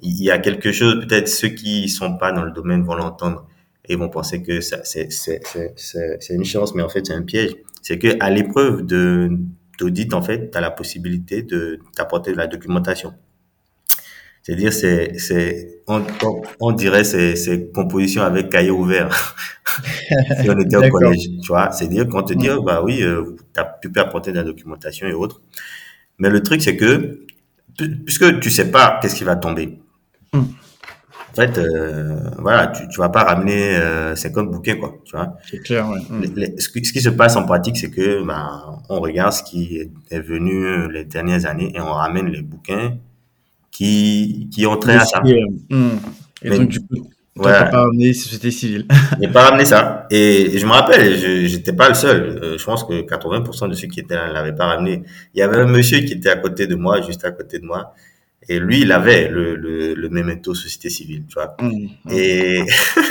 Speaker 2: il y a quelque chose, peut-être ceux qui sont pas dans le domaine vont l'entendre, et ils vont penser que c'est, une chance, mais en fait, c'est un piège. C'est que à l'épreuve de, d'audit, en fait, tu as la possibilité de t'apporter de la documentation. C'est-à-dire, c'est, c'est, on, on, on dirait, c'est, c'est composition avec cahier ouvert. si on était au collège, tu vois. C'est-à-dire qu'on te dit,
Speaker 1: Mm.
Speaker 2: oh, bah oui, euh, t'as- tu peux apporter de la documentation et autres. Mais le truc, c'est que, pu- puisque tu sais pas qu'est-ce qui va tomber,
Speaker 1: Mm.
Speaker 2: En fait, euh, voilà, tu, tu vas pas ramener euh, 50 bouquets, quoi, tu vois.
Speaker 1: C'est clair, ouais.
Speaker 2: Les- les- ce, qui, ce qui se passe en pratique, c'est que, bah, on regarde ce qui est venu les dernières années et on ramène les bouquins qui, qui ont trait à ça.
Speaker 1: c'est, euh, mm. Et
Speaker 2: Mais-
Speaker 1: donc, du coup,
Speaker 2: Voilà.
Speaker 1: pas ramené société civile.
Speaker 2: J'ai pas ramené ça. Et je me rappelle, je j'étais pas le seul. Euh, je pense que 80% de ceux qui étaient là ne l'avaient pas ramené. Il y avait un monsieur qui était à côté de moi, juste à côté de moi. Et lui, il avait le, le, le memento société civile, tu vois.
Speaker 1: Mm. Mm.
Speaker 2: Et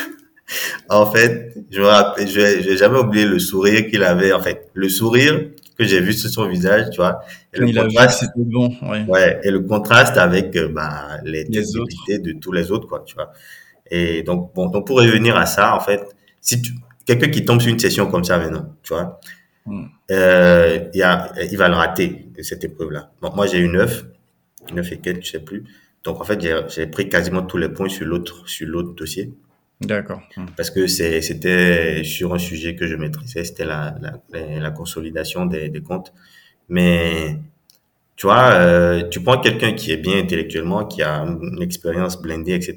Speaker 2: en fait, je me rappelle, je vais, je vais jamais oublier le sourire qu'il avait, en fait. Le sourire que j'ai vu sur son visage, tu vois. Et le
Speaker 1: Il
Speaker 2: contraste,
Speaker 1: c'était bon, ouais.
Speaker 2: ouais, et le contraste avec, euh, bah, les
Speaker 1: Les
Speaker 2: technicités de tous les autres, quoi, tu vois. Et donc, bon, donc pour revenir à ça, en fait, si tu, quelqu'un qui tombe sur une session comme ça maintenant, tu vois,
Speaker 1: Mm.
Speaker 2: euh, il y a, il va le rater, cette épreuve-là. Donc, moi, j'ai eu 9, 9 et quelques, je sais plus. Donc, en fait, j'ai, pris quasiment tous les points sur l'autre, sur l'autre dossier.
Speaker 1: D'accord. Mm.
Speaker 2: Parce que c'était sur un sujet que je maîtrisais, c'était la, la, consolidation des, des comptes. Mais, tu vois, euh, tu prends quelqu'un qui est bien intellectuellement, qui a une expérience blindée, etc.,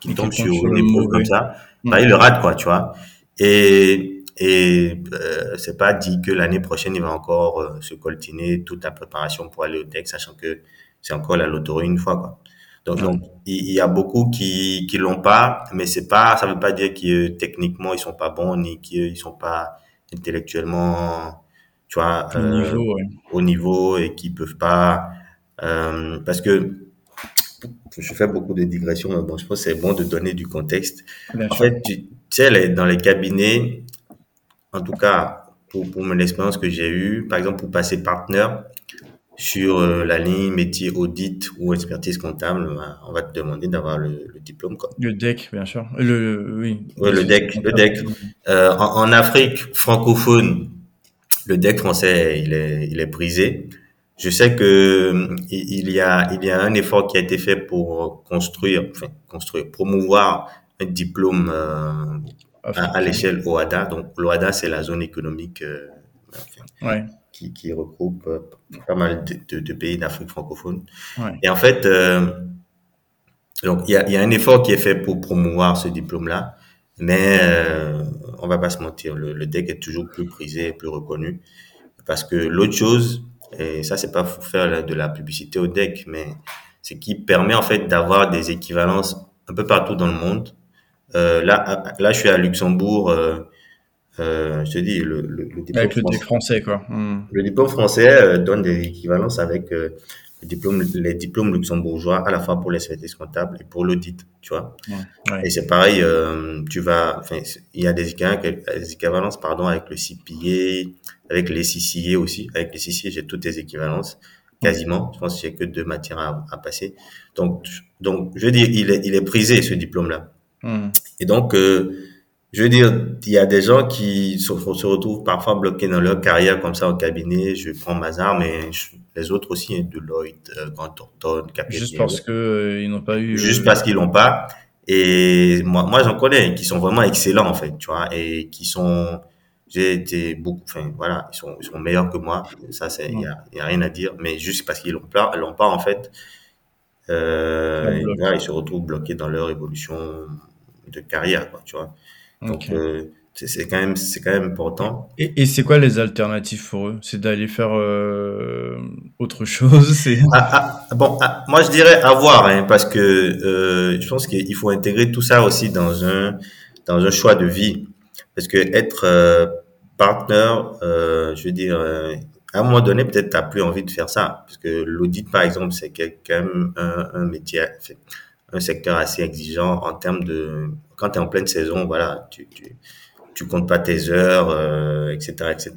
Speaker 2: qui
Speaker 1: Et
Speaker 2: tombe sur une épreuve comme ça,
Speaker 1: Mm.
Speaker 2: bah, il le rate, quoi, tu vois. Et, et euh, c'est pas dit que l'année prochaine, il va encore euh, se coltiner toute la préparation pour aller au DEC, sachant que c'est encore la loterie une fois, quoi. Donc, il y a beaucoup qui qui l'ont pas, mais c'est pas, ça veut pas dire que techniquement ils sont pas bons ni qu'ils sont pas intellectuellement, tu vois,
Speaker 1: Au
Speaker 2: euh,
Speaker 1: niveau, ouais.
Speaker 2: au niveau et qui peuvent pas, euh, parce que je fais beaucoup de digressions, mais bon, je pense que c'est bon de donner du contexte.
Speaker 1: Bien
Speaker 2: En
Speaker 1: sûr.
Speaker 2: fait, tu, tu sais, les- dans les cabinets, en tout cas, pour, pour mon expérience que j'ai eue, par exemple, pour passer partenaire sur euh, la ligne métier audit ou expertise comptable, ben, on va te demander d'avoir le, le diplôme, quoi.
Speaker 1: Le DEC, bien sûr. Le, oui.
Speaker 2: Ouais, le DEC, le DEC. Euh, en, en Afrique francophone, le DEC français, il est, il est brisé. Je sais que il y a, il y a un effort qui a été fait pour construire, enfin, construire, promouvoir un diplôme euh, à, à l'échelle OADA. Donc, l'OADA, c'est la zone économique euh, enfin,
Speaker 1: Ouais.
Speaker 2: Qui, qui regroupe euh, pas mal de, de- de pays d'Afrique francophone.
Speaker 1: Ouais.
Speaker 2: Et en fait, euh, donc il y a, il y a un effort qui est fait pour promouvoir ce diplôme-là, mais euh, on va pas se mentir, le, le DEC est toujours plus prisé et plus reconnu parce que l'autre chose, et ça c'est pas pour faire de la publicité au DEC, mais c'est qui permet en fait d'avoir des équivalences un peu partout dans le monde. Euh, là, là, je suis à Luxembourg. Euh, euh, je te dis, le, le, le diplôme
Speaker 1: Avec le
Speaker 2: français-
Speaker 1: quoi. Mm.
Speaker 2: le diplôme français euh, donne des équivalences avec euh, les diplômes luxembourgeois à la fois pour les services comptables et pour l'audit, tu vois.
Speaker 1: Ouais.
Speaker 2: Et c'est pareil, euh, tu vas, il y a des équivalences, pardon, avec le CPA, avec les CCA aussi. Avec les CCA, j'ai toutes les équivalences, quasiment. Je pense que j'ai que deux matières à, à passer. Donc, donc, je veux dire, il est, il est prisé, ce diplôme-là.
Speaker 1: Mm.
Speaker 2: Et donc, euh, je veux dire, il y a des gens qui se, se retrouvent parfois bloqués dans leur carrière comme ça au cabinet. Je prends Mazar, mais je- les autres aussi, hein, Deloitte, euh, Grant Thornton, Capgemini.
Speaker 1: Juste parce que euh, ils n'ont pas eu.
Speaker 2: Juste
Speaker 1: euh,
Speaker 2: parce qu'ils l'ont pas. Et moi, moi j'en connais qui sont vraiment excellents en fait, tu vois, et qui sont, j'ai été beaucoup, enfin voilà, ils sont, ils sont meilleurs que moi. Ça, c'est, il y a, y a rien à dire. Mais juste parce qu'ils l'ont pas, l'ont pas en fait, euh, là, ils se retrouvent bloqués dans leur évolution de carrière, quoi, tu vois. Donc,
Speaker 1: Ok.
Speaker 2: euh, c'est c'est quand même, c'est quand même important.
Speaker 1: Et, et c'est quoi les alternatives pour eux? C'est d'aller faire euh, autre chose C'est
Speaker 2: Ah, ah, bon, ah, moi je dirais avoir, hein, parce que euh, je pense qu'il faut intégrer tout ça aussi dans un dans un choix de vie, parce que être euh, partenaire, je veux dire, à un moment donné peut-être t'as plus envie de faire ça, parce que l'audit par exemple c'est quand même un, un métier, un secteur assez exigeant en termes de quand tu es en pleine saison, voilà, tu tu tu comptes pas tes heures, euh, etc., etc.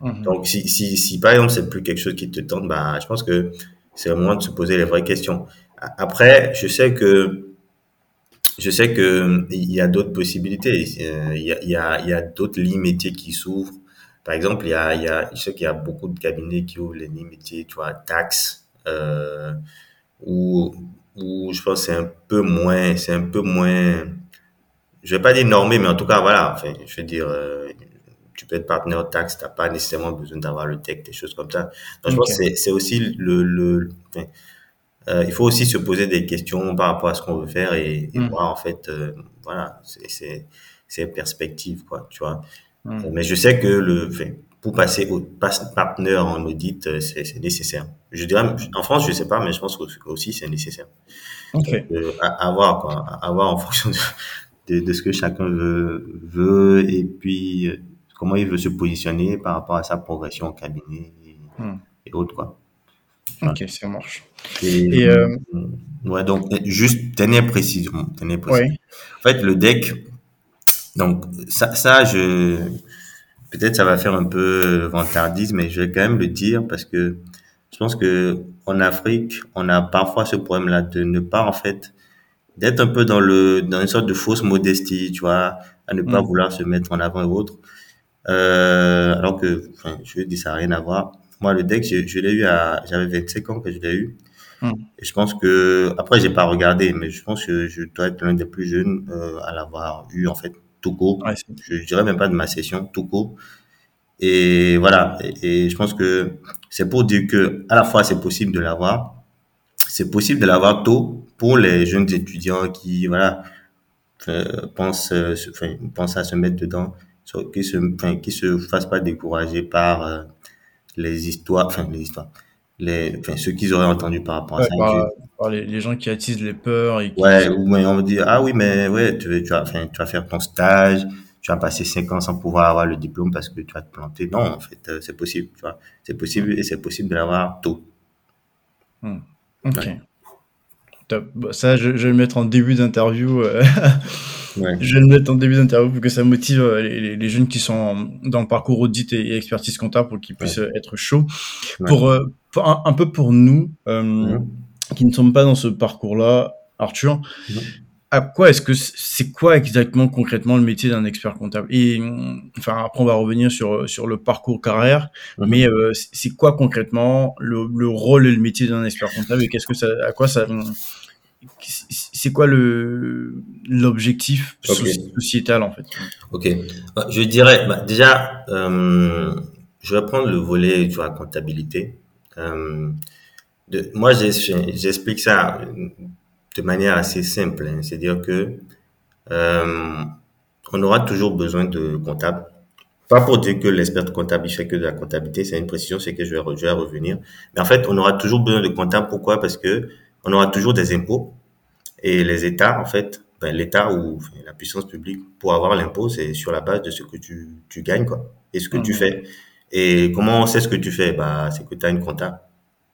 Speaker 1: Mhm.
Speaker 2: Donc, si, si, si par exemple, c'est plus quelque chose qui te tente, bah, je pense que c'est le moment de se poser les vraies questions. Après, je sais que je sais que il y a d'autres possibilités. Euh, Il y a, il y a, il y a d'autres lits métiers qui s'ouvrent. Par exemple, il y a, il y a, je sais qu'il y a beaucoup de cabinets qui ouvrent les lits métiers, tu vois, taxes, euh, où, où je pense que c'est un peu moins, c'est un peu moins, je vais pas dire normé, mais en tout cas, voilà, enfin, je veux dire, euh, tu peux être partenaire taxe, t'as pas nécessairement besoin d'avoir le tech, des choses comme ça. Donc, je pense que c'est, aussi le, le, enfin, euh, il faut aussi se poser des questions par rapport à ce qu'on veut faire et, et
Speaker 1: Mm.
Speaker 2: voir en fait, euh, voilà, c'est c'est perspective quoi, tu vois.
Speaker 1: Mm.
Speaker 2: Euh, Mais je sais que le, enfin, pour passer au pass- partenaire en audit, euh, c'est nécessaire. Je dirais, en France, je sais pas, mais je pense que aussi c'est nécessaire.
Speaker 1: Ok.
Speaker 2: Euh, à, à voir quoi, à, à voir en fonction de, de, de ce que chacun veut veut et puis euh, comment il veut se positionner par rapport à sa progression au cabinet et,
Speaker 1: Mm.
Speaker 2: et autres quoi.
Speaker 1: Ok, ça marche.
Speaker 2: Et,
Speaker 1: Et euh,
Speaker 2: ouais, donc, euh, juste, dernière précision, dernière précision.
Speaker 1: ouais.
Speaker 2: En fait, le deck, donc, ça, ça, je, peut-être ça va faire un peu vantardise, mais je vais quand même le dire parce que je pense que en Afrique, on a parfois ce problème-là de ne pas, en fait, d'être un peu dans le, dans une sorte de fausse modestie, tu vois, à ne pas
Speaker 1: Mm.
Speaker 2: vouloir se mettre en avant et autres. Euh, alors que, enfin, je dis, ça n'a rien à voir. Moi, le deck, je, je l'ai eu à, j'avais 25 ans que je l'ai eu.
Speaker 1: Mm.
Speaker 2: Et je pense que, après, j'ai pas regardé, mais je pense que je dois être l'un des plus jeunes euh, à l'avoir eu, en fait, tout court.
Speaker 1: Ouais,
Speaker 2: Je, je dirais même pas de ma session, tout court. Et voilà. Et, et je pense que c'est pour dire que, à la fois, c'est possible de l'avoir. C'est possible de l'avoir tôt pour les jeunes étudiants qui, voilà, euh, pensent, euh, enfin, pensent à se mettre dedans, qui se, enfin, qui se fassent pas décourager par euh, les histoires, enfin, les histoires, les, enfin, ce qu'ils auraient entendu par rapport à
Speaker 1: Ouais,
Speaker 2: ça.
Speaker 1: par, par les, les gens qui attisent les peurs et qui.
Speaker 2: Ouais, ou mais on me dit, ah oui, mais ouais, tu, vas- tu vas, enfin, tu vas faire ton stage, tu vas passer cinq ans sans pouvoir avoir le diplôme parce que tu vas te planter. Non, en fait, c'est possible, tu vois. C'est possible et c'est possible de l'avoir tôt.
Speaker 1: Hmm. Ok.
Speaker 2: Ouais.
Speaker 1: Top. Ça, je, je vais le mettre en début d'interview. euh,
Speaker 2: Ouais.
Speaker 1: je vais le mettre en début d'interview pour que ça motive euh, les, les- les jeunes qui sont dans le parcours audit et, et expertise comptable pour qu'ils puissent euh, être chauds. Pour, pour un, un peu pour nous, euh, qui ne sommes pas dans ce parcours-là, Arthur. À quoi est-ce que c'est quoi exactement concrètement le métier d'un expert comptable? Et hum, enfin après on va revenir sur sur le parcours carrière,
Speaker 2: Mhm.
Speaker 1: mais euh, c'est quoi concrètement le, le rôle et le métier d'un expert comptable? Et qu'est-ce que ça à quoi ça c'est quoi le l'objectif sociétal en fait?
Speaker 2: Ok. Bah, Je dirais, bah, déjà, euh, je vais prendre le volet de la comptabilité. Euh, de, moi, j'explique ça de manière assez simple. hein. C'est-à-dire que euh, on aura toujours besoin de comptables. Pas pour dire que l'expert comptable, il fait que de la comptabilité, c'est une précision, c'est que je vais, re- je vais revenir. Mais en fait, on aura toujours besoin de comptables. Pourquoi? Parce que on aura toujours des impôts. Et les États, en fait, ben, l'État ou enfin, la puissance publique, pour avoir l'impôt, c'est sur la base de ce que tu, tu gagnes, quoi, et ce que tu
Speaker 1: Mhm.
Speaker 2: fais. Et comment on sait ce que tu fais? Bah, c'est que tu as une compta.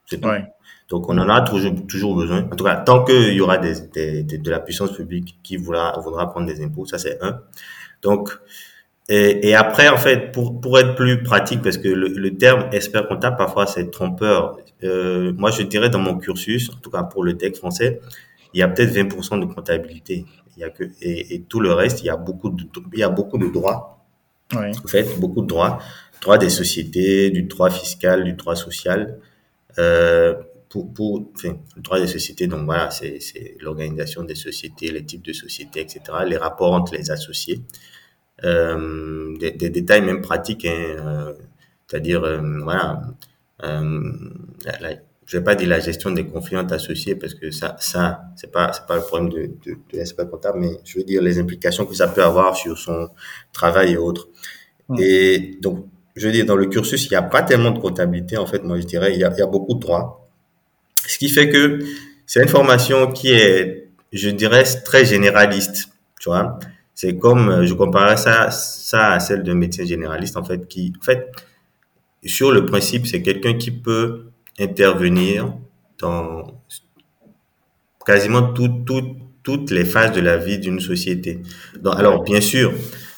Speaker 2: C'est tout.
Speaker 1: Ouais.
Speaker 2: Donc, on en a toujours, toujours besoin. En tout cas, tant qu'il y aura des, des, des- de la puissance publique qui voudra, voudra prendre des impôts, ça c'est un. Donc, et, et après, en fait, pour, pour être plus pratique, parce que le, le terme expert comptable, parfois, c'est trompeur. Euh, moi, je dirais dans mon cursus, en tout cas pour le texte français, il y a peut-être 20% de comptabilité. Il y a que, et, et tout le reste, il y a beaucoup de, il y a beaucoup de droits en fait, beaucoup de droits, droit des sociétés, du droit fiscal, du droit social, pour, pour, enfin, le droit des sociétés, donc voilà, c'est, l'organisation des sociétés, les types de sociétés, etc., les rapports entre les associés, euh, des, des détails même pratiques, hein, euh, c'est-à-dire, euh, voilà, euh, la, je vais pas dire la gestion des conflits entre associés parce que ça, ça, c'est pas, c'est pas le problème de, de, de l'expert comptable, mais je veux dire les implications que ça peut avoir sur son travail et autres.
Speaker 1: Mm.
Speaker 2: Et donc, je veux dire, dans le cursus, il n'y a pas tellement de comptabilité, en fait, moi, je dirais, il y a, il y a beaucoup de droits. Ce qui fait que c'est une formation qui est, je dirais, très généraliste, tu vois. C'est comme, euh, je comparais ça, ça à celle d'un médecin généraliste, en fait, qui, en fait, sur le principe, c'est quelqu'un qui peut intervenir dans quasiment tout, tout- toutes les phases de la vie d'une société. Alors, bien sûr,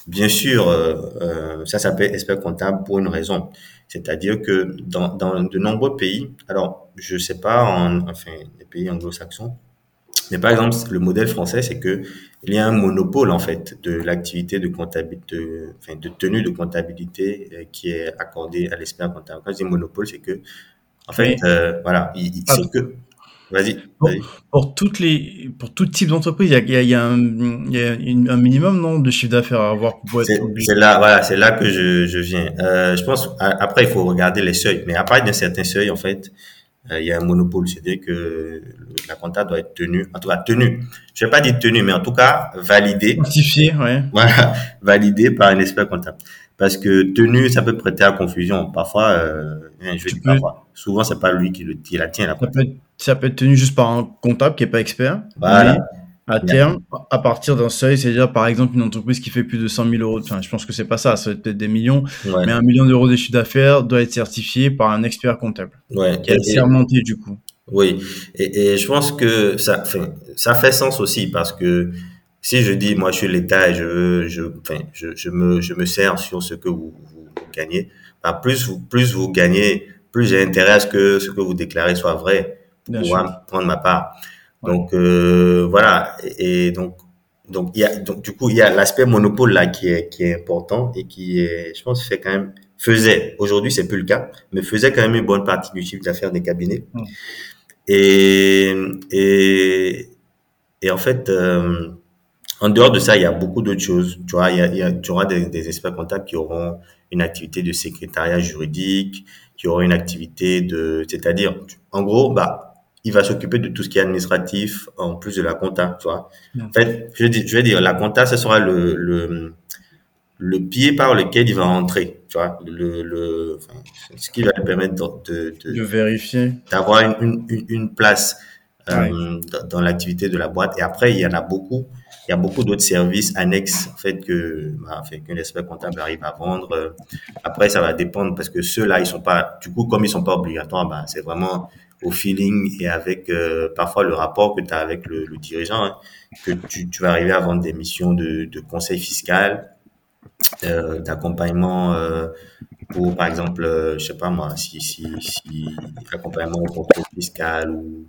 Speaker 2: bien sûr, euh, euh, ça s'appelle expert comptable pour une raison. C'est-à-dire que dans, dans de nombreux pays, alors, je sais pas, en, enfin, les pays anglo-saxons, Mais par exemple, le modèle français, c'est que il y a un monopole en fait de l'activité de comptabilité, de, enfin, de tenue de comptabilité euh, qui est accordée à l'expert comptable. Quand je dis monopole, c'est que en fait, euh, voilà, il, il-
Speaker 1: Ah.
Speaker 2: c'est que vas-y.
Speaker 1: Pour toutes les, pour tout type d'entreprise, il y a, y a- y a un, y a une- un minimum non, de chiffre d'affaires à avoir pour être obligé.
Speaker 2: c'est là, voilà, c'est là que je, je viens. Euh, je pense après il faut regarder les seuils, mais à partir d'un certain seuil, en fait, euh, il y a un monopole, c'est-à-dire que la compta doit être tenue, en tout cas tenue. Je vais pas dire tenue, mais en tout cas validée,
Speaker 1: Quantifié, ouais.
Speaker 2: voilà, validée par un expert comptable. Parce que tenue, ça peut prêter à confusion. Parfois, euh, je
Speaker 1: Tu
Speaker 2: dis
Speaker 1: peux-
Speaker 2: parfois. Souvent, c'est pas lui qui, le, qui la tient la
Speaker 1: Ça peut, être, ça peut être tenu juste par un comptable qui est pas expert.
Speaker 2: Voilà.
Speaker 1: À terme, à partir d'un seuil, c'est-à-dire par exemple une entreprise qui fait plus de 100 000 euros, enfin je pense que c'est pas ça, ça va être peut-être des millions,
Speaker 2: Ouais,
Speaker 1: mais un million d'euros de chiffre d'affaires doit être certifié par un expert comptable,
Speaker 2: ouais.
Speaker 1: qui est sermenté du coup.
Speaker 2: Oui, et, et je pense que ça, ça fait sens aussi parce que si je dis moi je suis l'État et je veux, je, enfin, je, je me, je me sers sur ce que vous, vous, vous gagnez, bah, plus vous, plus vous gagnez, plus j'ai intérêt à ce que ce que vous déclarez soit vrai pour
Speaker 1: Bien
Speaker 2: pouvoir
Speaker 1: sûr.
Speaker 2: prendre ma part. Donc euh, voilà, et, et donc donc il y a donc du coup il y a l'aspect monopole là qui est qui est important et qui est, je pense, fait quand même faisait aujourd'hui c'est plus le cas, mais faisait quand même une bonne partie du chiffre d'affaires des cabinets.
Speaker 1: Mm.
Speaker 2: Et, et, et en fait, euh, en dehors de ça, il y a beaucoup d'autres choses. Tu vois, il y a, il y a, tu auras des, des experts comptables qui auront une activité de secrétariat juridique, qui auront une activité de, c'est-à-dire, en gros, bah, il va s'occuper de tout ce qui est administratif en plus de la compta, tu vois. En fait, je vais dire, je vais dire, la compta, ce sera le, le, le pied par lequel il va entrer, tu vois, le, le, enfin, ce qui va lui permettre de, de, de-
Speaker 1: vérifier.
Speaker 2: d'avoir une, une, une- une place euh,
Speaker 1: Ouais.
Speaker 2: dans, dans l'activité de la boîte. Et après, il y en a beaucoup. Il y a beaucoup d'autres services annexes en fait que bah, qu'un expert comptable arrive à vendre. Euh, Après, ça va dépendre parce que ceux-là, ils sont pas. Du coup, comme ils sont pas obligatoires, bah, c'est vraiment au feeling et avec euh, parfois le rapport que tu as avec le, dirigeant hein, que tu, vas arriver à vendre des missions de, de conseil fiscal, euh, d'accompagnement euh, pour, par exemple, euh, je sais pas moi, si, si, si accompagnement au contrôle fiscal ou,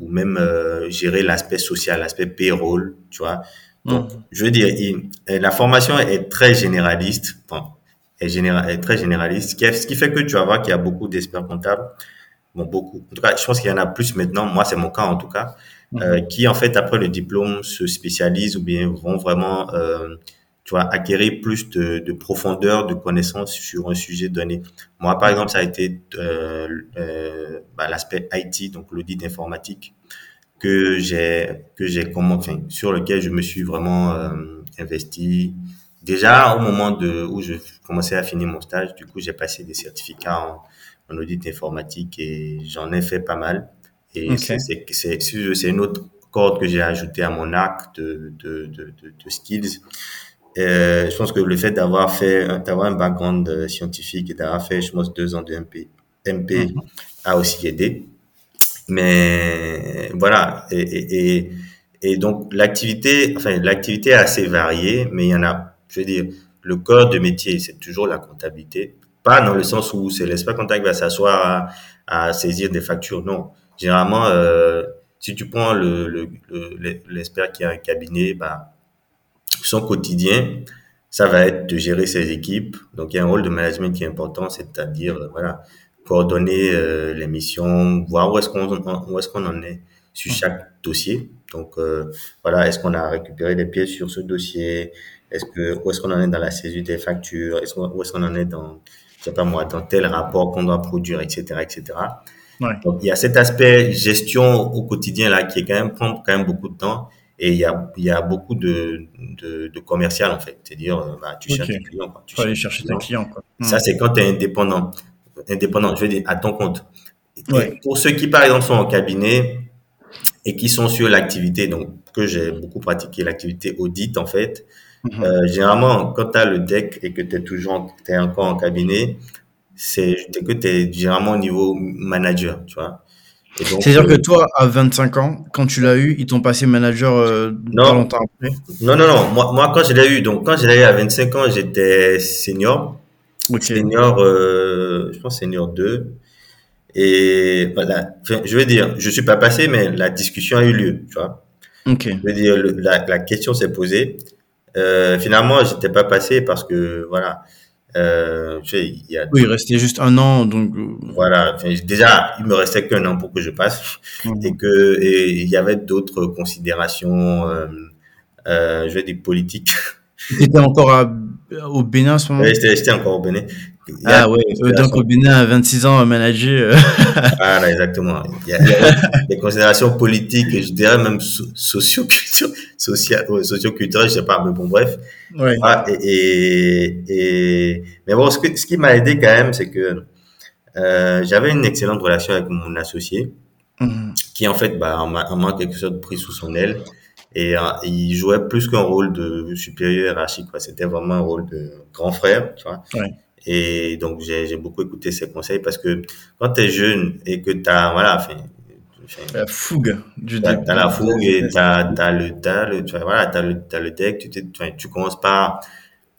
Speaker 2: ou même euh, gérer l'aspect social, l'aspect payroll, tu vois. Donc,
Speaker 1: Mhm.
Speaker 2: je veux dire, il- euh, la formation est très généraliste, enfin, est, généra- est très généraliste, ce qui, est- ce qui fait que tu vas voir qu'il y a beaucoup d'experts comptables, bon, beaucoup. En tout cas, je pense qu'il y en a plus maintenant, moi c'est mon cas en tout cas, euh, qui en fait après le diplôme se spécialisent ou bien vont vraiment euh, tu vois acquérir plus de, de profondeur de connaissances sur un sujet donné. Moi par exemple ça a été euh, euh, bah, l'aspect IT donc l'audit informatique que j'ai que j'ai comment enfin sur lequel je me suis vraiment euh, investi. Déjà au moment de où je commençais à finir mon stage du coup j'ai passé des certificats en, en audit informatique et j'en ai fait pas mal. Et
Speaker 1: Ok.
Speaker 2: c'est c'est une autre corde que j'ai ajoutée à mon arc de de, de, de skills euh, je pense que le fait d'avoir fait d'avoir un background euh, scientifique et d'avoir fait je pense deux ans de MP MP
Speaker 1: Mhm.
Speaker 2: a aussi aidé. Mais voilà. Et et, et, et donc l'activité enfin l'activité est assez variée mais il y en a je veux dire le corps de métier c'est toujours la comptabilité. Pas dans le sens où c'est l'expert comptable qui va s'asseoir à, à saisir des factures non. Généralement euh, si tu prends le le- le- l'expert qui a un cabinet bah son quotidien, ça va être de gérer ses équipes. Donc, il y a un rôle de management qui est important, c'est-à-dire, euh, voilà, coordonner euh, les missions, voir où est-ce qu'on où est-ce qu'on en est sur chaque dossier. Donc, euh, voilà, est-ce qu'on a récupéré des pièces sur ce dossier? Est-ce que où est-ce qu'on en est dans la saisie des factures? Qu'on- Où est-ce qu'on en est dans, je sais pas moi, dans tel rapport qu'on doit produire, etc., etc.
Speaker 1: Ouais.
Speaker 2: Donc, il y a cet aspect gestion au quotidien là qui est quand même prend quand même beaucoup de temps et il y a y a beaucoup de de, de commercial en fait, c'est-à-dire euh, bah, tu cherches
Speaker 1: Ok.
Speaker 2: des clients, quoi. Tu
Speaker 1: Faut aller
Speaker 2: cherches des
Speaker 1: chercher tes
Speaker 2: clients.
Speaker 1: Quoi.
Speaker 2: Ça c'est quand tu es indépendant, indépendant, je veux dire à ton compte.
Speaker 1: Ouais.
Speaker 2: pour ceux qui par exemple sont en cabinet et qui sont sur l'activité donc que j'ai beaucoup pratiqué l'activité audit en fait,
Speaker 1: Mhm.
Speaker 2: euh, généralement, quand tu as le deck et que tu es toujours t'es encore en cabinet, c'est c'est que tu es généralement au niveau manager, tu vois.
Speaker 1: C'est-à-dire que
Speaker 2: euh,
Speaker 1: toi, à 25 ans, quand tu l'as eu, ils t'ont passé manager euh,
Speaker 2: Non.
Speaker 1: pas longtemps après.
Speaker 2: non, non, non. Moi, moi, quand je l'ai eu, donc quand je l'ai eu à 25 ans, j'étais senior.
Speaker 1: Ok.
Speaker 2: Senior, euh, je pense senior 2. Et voilà. Enfin, je veux dire, je suis pas passé, mais la discussion a eu lieu, tu vois. Ok. Je veux dire, la, la, question s'est posée. Euh, finalement, j'étais pas passé parce que voilà.
Speaker 1: Euh, tu sais, il y a. Oui, il restait juste un an, donc. Euh,
Speaker 2: voilà. déjà, il me restait qu'un an pour que je passe, et que et il y avait d'autres considérations, euh, euh, je vais dire politiques.
Speaker 1: Tu étais encore à, au Bénin à ce moment
Speaker 2: Oui, j'étais encore au Bénin.
Speaker 1: Ah donc au Bénin à 26 ans, manager.
Speaker 2: Voilà, exactement. Il y, a, il y a des considérations politiques et je dirais même socio-culturelles, socio-culturelles, je sais pas, mais bon, bref. Ouais. Ah, et, et, mais bon, ce, que, ce qui m'a aidé quand même, c'est que euh, j'avais une excellente relation avec mon associé, mhm. qui en fait, bah, m'a quelque chose pris sous son aile. Et euh, il jouait plus qu'un rôle de supérieur hiérarchique, C'était vraiment un rôle de grand frère, tu vois. Ouais. Et donc, j'ai beaucoup écouté ses conseils parce que quand tu es jeune et que tu as, voilà, fait,
Speaker 1: la fougue
Speaker 2: du T'as as la fougue et t'as as le, as le, tu voilà, t'as le, as le deck, tu, tu, tu commences pas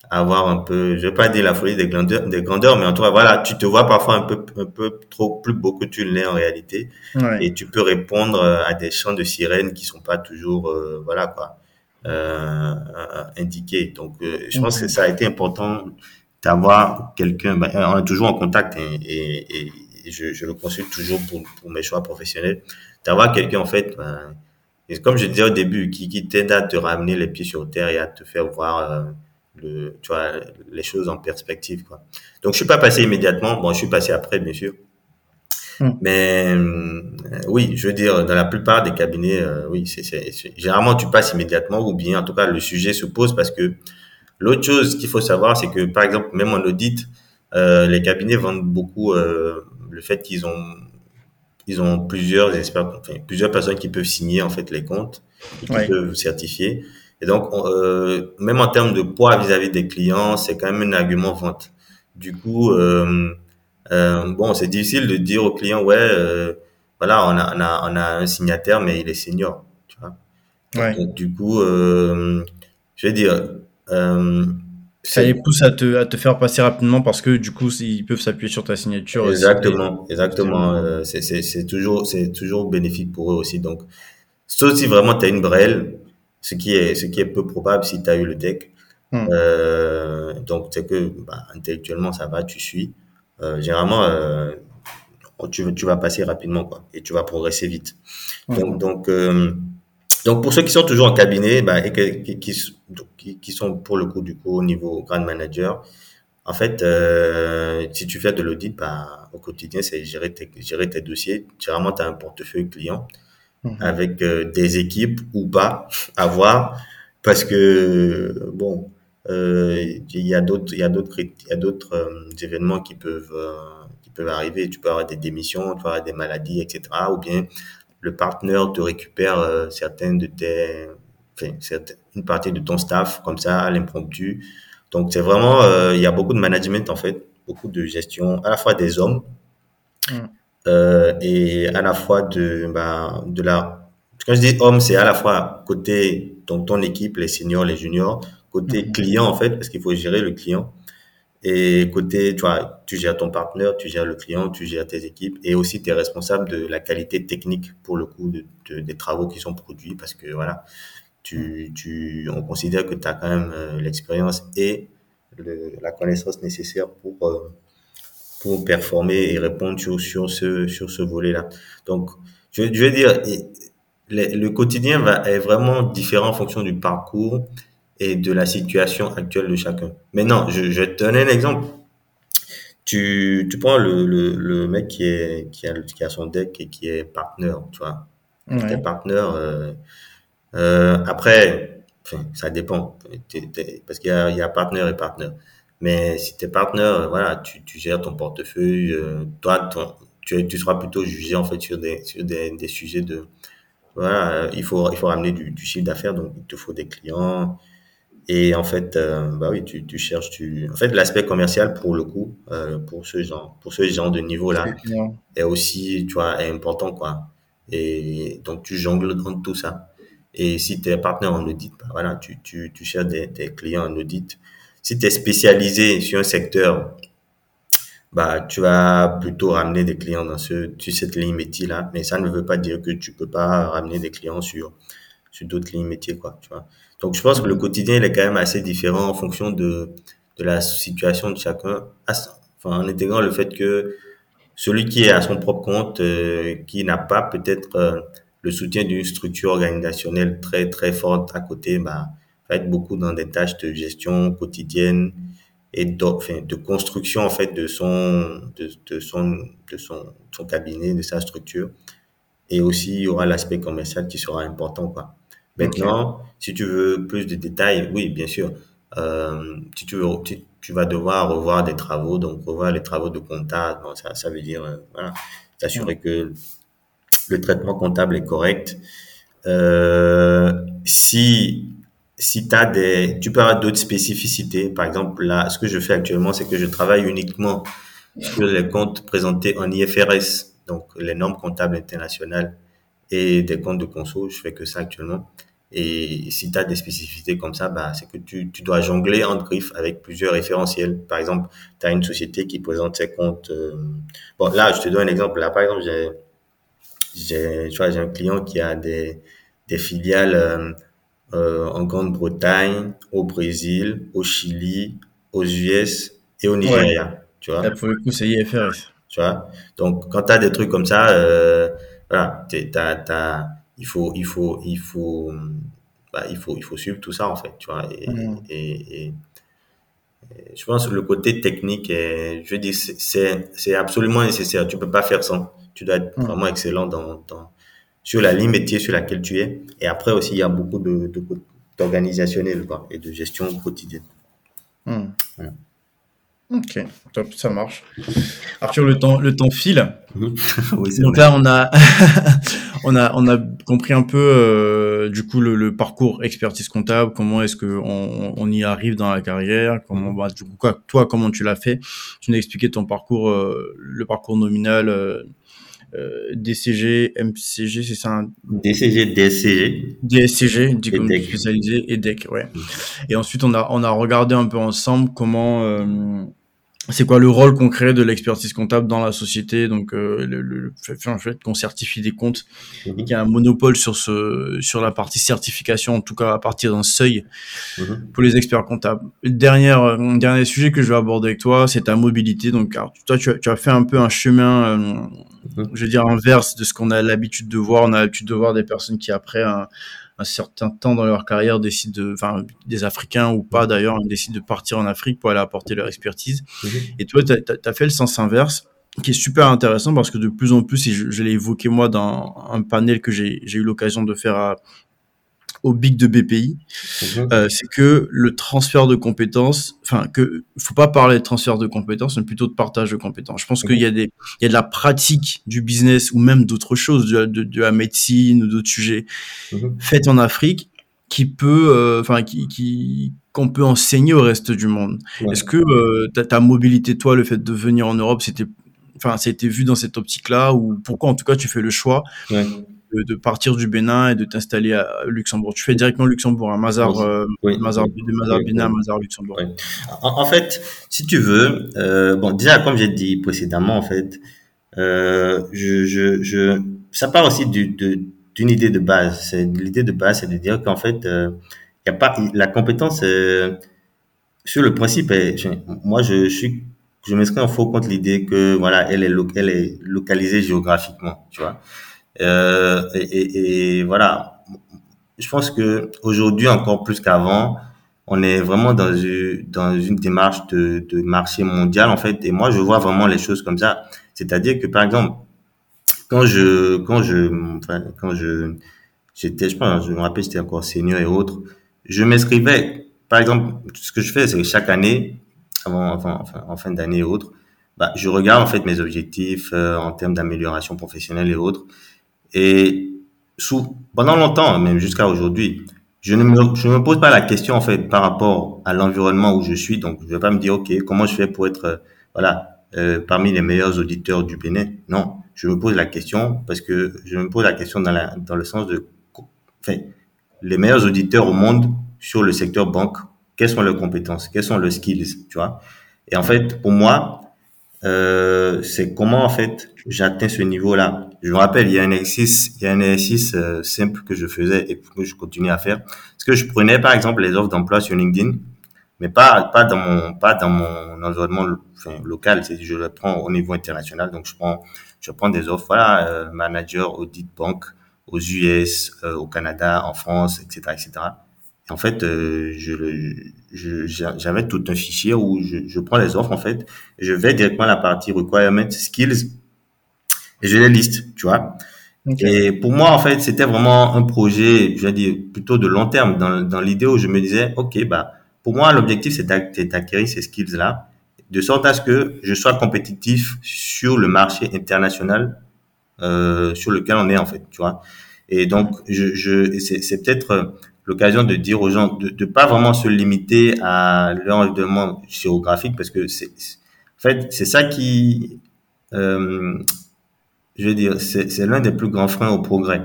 Speaker 2: à avoir un peu, je vais pas dire la folie des grandeurs, des grandeurs, mais en tout cas, voilà, tu te vois parfois un peu, un peu trop plus beau que tu l'es en réalité. Ouais. Et tu peux répondre à des chants de sirènes qui sont pas toujours, euh, voilà, quoi, euh, indiqués. Donc, euh, je pense que ça a été important d'avoir quelqu'un, ben, on est toujours en contact et, et, et je, je, le consulte toujours pour, pour mes choix professionnels, d'avoir quelqu'un en fait, ben, et comme je disais au début, qui, qui t'aide à te ramener les pieds sur terre et à te faire voir euh, le, tu vois, les choses en perspective. Quoi. Donc je suis pas passé immédiatement, bon je suis passé après bien sûr, hmm. mais euh, oui, je veux dire, dans la plupart des cabinets, euh, oui, c'est, généralement tu passes immédiatement ou bien en tout cas le sujet se pose parce que L'autre chose qu'il faut savoir, c'est que, par exemple, même en audit, euh, les cabinets vendent beaucoup euh, le fait qu'ils ont ils ont plusieurs experts, enfin, plusieurs personnes qui peuvent signer en fait les comptes et qui peuvent certifier. Et donc, euh, même en termes de poids vis-à-vis des clients, c'est quand même un argument vente. Du coup, euh, euh, bon, c'est difficile de dire aux clients, ouais, euh, voilà, on a, on a, on a un signataire, mais il est senior, tu vois. Ouais. Donc, du coup, je vais dire,
Speaker 1: euh, ça les pousse à te, à te faire passer rapidement parce que du coup ils peuvent s'appuyer sur ta signature.
Speaker 2: Exactement, exactement. Euh, c'est toujours c'est toujours bénéfique pour eux aussi. Donc sauf si vraiment tu as une brelle, ce qui est ce qui est peu probable si tu as eu le deck. Hmm. Euh, donc c'est que bah, intellectuellement ça va, tu suis. Euh, généralement euh, tu tu vas passer rapidement quoi et tu vas progresser vite. Hmm. Donc donc euh, donc pour ceux qui sont toujours en cabinet bah, et qui, qui, qui, sont pour le coup du coup au niveau grand manager, en fait, euh, si tu fais de l'audit, bah, au quotidien, c'est gérer tes, gérer tes dossiers. Généralement, tu as un portefeuille client mhm. avec euh, des équipes ou pas à voir parce que bon, euh, il y a d'autres, il y a d'autres, il y a d'autres euh, événements qui peuvent euh, qui peuvent arriver. Tu peux avoir des démissions, tu peux avoir des maladies, etc. Ou bien le partenaire te récupère euh, certaines de tes, enfin, une partie de ton staff comme ça à l'impromptu. Donc c'est vraiment, euh, il y a beaucoup de management en fait, beaucoup de gestion à la fois des hommes mm. euh, et à la fois de, bah, de la. Quand je dis homme, c'est à la fois côté ton, ton équipe, les seniors, les juniors, côté mm. client en fait, parce qu'il faut gérer le client et côté, tu vois, tu gères ton partenaire, tu gères le client, tu gères tes équipes et aussi tu es responsable de la qualité technique pour le coup de, des travaux qui sont produits parce que voilà, tu, tu, on considère que tu as quand même euh, l'expérience et la connaissance nécessaire pour, euh, pour performer et répondre sur, ce, sur ce volet-là. Donc, je, je veux dire, le, le quotidien va, est vraiment différent en fonction du parcours et de la situation actuelle de chacun. Maintenant, je, je vais te donner un exemple. Tu, tu prends le, le, le mec qui, est, qui, a, qui a son deck et qui est partenaire, tu vois. Ouais. partenaire, euh, euh, après, enfin, ça dépend. parce qu'il y a, il y a partenaire et partenaire. Mais si tu es partenaire, voilà, tu, tu gères ton portefeuille, euh, toi, ton, tu, tu seras plutôt jugé en fait sur des, sur des, des sujets de, voilà, il faut, il faut ramener du, du chiffre d'affaires, donc il te faut des clients, et en fait, euh, bah oui, tu, tu cherches, tu. En fait, l'aspect commercial pour le coup, euh, pour ce genre, pour ce genre de niveau là, est aussi, tu vois, est important quoi. Et donc tu jongles dans tout ça. Et si tu es partenaire en audit, bah, voilà, tu, tu, tu cherches des, des clients en audit. Si tu es spécialisé sur un secteur, bah tu vas plutôt ramener des clients dans ce, sur cette ligne métier là. Mais ça ne veut pas dire que tu peux pas ramener des clients sur sur d'autres lignes métiers, quoi, tu vois. Donc, je pense que le quotidien, il est quand même assez différent en fonction de, de la situation de chacun, en intégrant le fait que celui qui est à son propre compte, euh, qui n'a pas peut-être euh, le soutien d'une structure organisationnelle très, très forte à côté, bah, va être beaucoup dans des tâches de gestion quotidienne et de, construction, en fait, de son, de, son, de son, cabinet, de sa structure. Et aussi, il y aura l'aspect commercial qui sera important. Maintenant, si tu veux plus de détails, oui, bien sûr. Euh, si tu veux, tu, vas devoir revoir des travaux, donc revoir les travaux de comptable. ça, ça veut dire, euh, voilà, s'assurer que le traitement comptable est correct. Euh, si si t'as des, tu peux avoir d'autres spécificités. Par exemple, là, ce que je fais actuellement, c'est que je travaille uniquement sur les comptes présentés en IFRS, donc les normes comptables internationales et des comptes de conso. Je fais que ça actuellement. Et si tu as des spécificités comme ça, bah, c'est que tu, tu dois jongler en griffe avec plusieurs référentiels. Par exemple, tu as une société qui présente ses comptes. Euh, bon, là, je te donne un exemple. Là, par exemple, j'ai, j'ai, tu vois, j'ai un client qui a des, des filiales euh, euh en Grande-Bretagne, au Brésil, au Chili, aux US et au Nigeria. Tu vois.
Speaker 1: Là, pour le coup, c'est IFRS.
Speaker 2: Tu vois? Donc, quand tu as des trucs comme ça, euh, voilà, t'as, t'as, il faut, il faut, il faut, bah, il faut, il faut suivre tout ça en fait, tu vois. Et, mm. et, et, je pense que le côté technique, est, je dis, c'est, c'est absolument nécessaire. Tu peux pas faire sans. Tu dois être mm. vraiment excellent dans, dans, sur la ligne métier sur laquelle tu es. Et après aussi, il y a beaucoup de, d'organisationnel quoi, et de gestion quotidienne.
Speaker 1: Mm. Voilà. Ok, top, ça marche. Arthur, le temps, le temps file. oui, Donc là, on a, on a, on a compris un peu euh, du coup le, le, parcours expertise comptable. Comment est-ce que on, on, y arrive dans la carrière Comment, bah, du coup, quoi, toi, comment tu l'as fait? Tu nous as expliqué ton parcours, euh, le parcours nominal. Euh, DCG, MCG, c'est ça un...
Speaker 2: DCG, DSCG.
Speaker 1: DSCG, diplôme spécialisé, et DEC, ouais. Mm. Et ensuite, on a, on a regardé un peu ensemble comment c'est quoi le rôle concret de l'expertise comptable dans la société? Donc euh, le, le, fait qu'on certifie des comptes mhm. il y a un monopole sur ce sur la partie certification en tout cas à partir d'un seuil mhm. pour les experts comptables dernier euh, dernier sujet que je vais aborder avec toi c'est ta mobilité donc toi tu as, tu as fait un peu un chemin euh, mhm. je veux dire inverse de ce qu'on a l'habitude de voir on a l'habitude de voir des personnes qui après un un certain temps dans leur carrière décident de, enfin, des Africains ou pas d'ailleurs, décident de partir en Afrique pour aller apporter leur expertise. Mhm. Et toi, tu as, fait le sens inverse qui est super intéressant parce que de plus en plus, et je, je l'ai évoqué moi dans un panel que j'ai eu l'occasion de faire à, au big de BPI, mhm. euh, c'est que le transfert de compétences, enfin que faut pas parler de transfert de compétences, mais plutôt de partage de compétences. Je pense qu'il y a des, il y a de la pratique du business ou même d'autres choses, de, de, la médecine ou d'autres sujets mhm. faits en Afrique qui peut, euh, enfin qui, qui qu'on peut enseigner au reste du monde. Est-ce que euh, ta, ta, mobilité, toi, le fait de venir en Europe, c'était, enfin, c'était vu dans cette optique-là ou pourquoi en tout cas tu fais le choix ouais de, partir du Bénin et de t'installer à Luxembourg. Tu fais directement Luxembourg, à Mazar, euh, Mazar, de Mazar Bénin Mazar Luxembourg.
Speaker 2: En, fait, si tu veux, euh, bon, déjà, comme j'ai dit précédemment, en fait, euh, je, je, je, ça part aussi du, d'une idée de base. L'idée de base, c'est de dire qu'en fait, euh, y a pas la compétence sur le principe. moi, je, je suis je m'inscris en faux contre l'idée que voilà, elle est, elle est localisée géographiquement, tu vois. Euh, et, et, et, voilà, je pense que aujourd'hui encore plus qu'avant, on est vraiment dans une, dans une démarche de, de marché mondial en fait. Et moi, je vois vraiment les choses comme ça. C'est-à-dire que par exemple, quand je quand je enfin, quand je j'étais je pense je me rappelle j'étais encore senior et autres je m'inscrivais par exemple ce que je fais c'est que chaque année avant enfin en fin d'année et autres bah, je regarde en fait mes objectifs euh, en termes d'amélioration professionnelle et autres et sous, pendant longtemps, même jusqu'à aujourd'hui, je ne me, je me pose pas la question, en fait, par rapport à l'environnement où je suis. Donc, je vais pas me dire, OK, comment je fais pour être, euh, voilà, euh, parmi les meilleurs auditeurs du Bénin? Non, je me pose la question parce que je me pose la question dans, la, dans le sens de, enfin, les meilleurs auditeurs au monde sur le secteur banque, quelles sont leurs compétences, quelles sont leurs skills, tu vois? Et en fait, pour moi, euh, c'est comment en fait j'atteins ce niveau-là? Je me rappelle, il y a un exercice, il y a un exercice euh, simple que je faisais et que je continue à faire. Parce que je prenais par exemple les offres d'emploi sur LinkedIn, mais pas pas dans mon pas dans mon environnement enfin, local. C'est je le prends au niveau international. Donc je prends je prends des offres, voilà, euh, manager audit banque aux US, euh, au Canada, en France, etc., etc. En fait, euh, je, je, j'avais tout un fichier où je, je, prends les offres, en fait, je vais directement à la partie requirements, skills, et je les liste, tu vois. Et pour moi, en fait, c'était vraiment un projet, je vais dire, plutôt de long terme, dans, dans l'idée où je me disais, OK, bah, pour moi, l'objectif, c'est d'acquérir ces skills-là, de sorte à ce que je sois compétitif sur le marché international euh, sur lequel on est, en fait, tu vois. Et donc, je, je c'est peut-être l'occasion de dire aux gens de ne pas vraiment se limiter à leur environnement géographique parce que c'est en fait c'est ça qui euh, je veux dire c'est l'un des plus grands freins au progrès.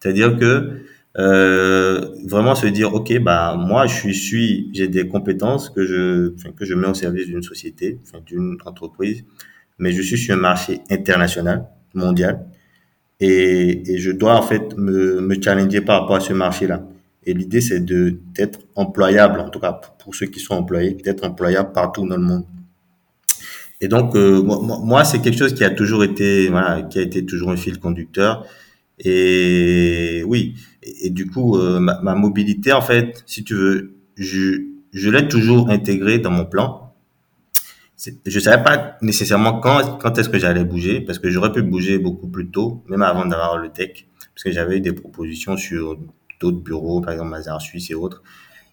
Speaker 2: C'est-à-dire que euh, vraiment se dire ok bah moi je suis j'ai des compétences que je que je mets au service d'une société d'une entreprise mais je suis sur un marché international mondial et, et je dois en fait me, me challenger par rapport à ce marché là et l'idée, c'est de d'être employable, en tout cas pour ceux qui sont employés, d'être employable partout dans le monde. Et donc, euh, moi, c'est quelque chose qui a toujours été, qui a été toujours un fil conducteur. Et oui, et, du coup, euh, ma, mobilité, en fait, si tu veux, je, l'ai toujours intégré dans mon plan. Je savais pas nécessairement quand, quand est-ce que j'allais bouger, parce que j'aurais pu bouger beaucoup plus tôt, même avant d'avoir le tech, parce que j'avais eu des propositions sur d'autres bureaux, par exemple Mazar Suisse et autres.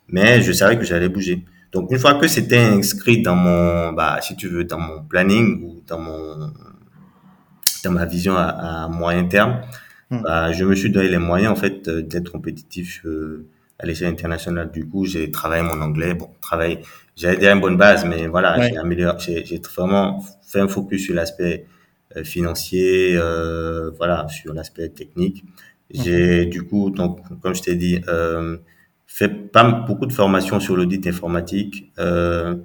Speaker 2: Mais je savais que j'allais bouger. Donc une fois que c'était inscrit dans mon, bah, si tu veux, dans mon planning ou dans mon, dans ma vision à, moyen terme, hmm. bah, je me suis donné les moyens en fait d'être compétitif euh, à l'échelle internationale. Du coup, j'ai travaillé mon anglais. Bon, travail, j'avais déjà une bonne base, mais voilà, j'ai amélioré, j'ai vraiment fait un focus sur l'aspect euh, financier, euh, voilà, sur l'aspect technique. J'ai du coup, donc, comme je t'ai dit, euh, fait pas beaucoup de formations sur l'audit informatique, euh,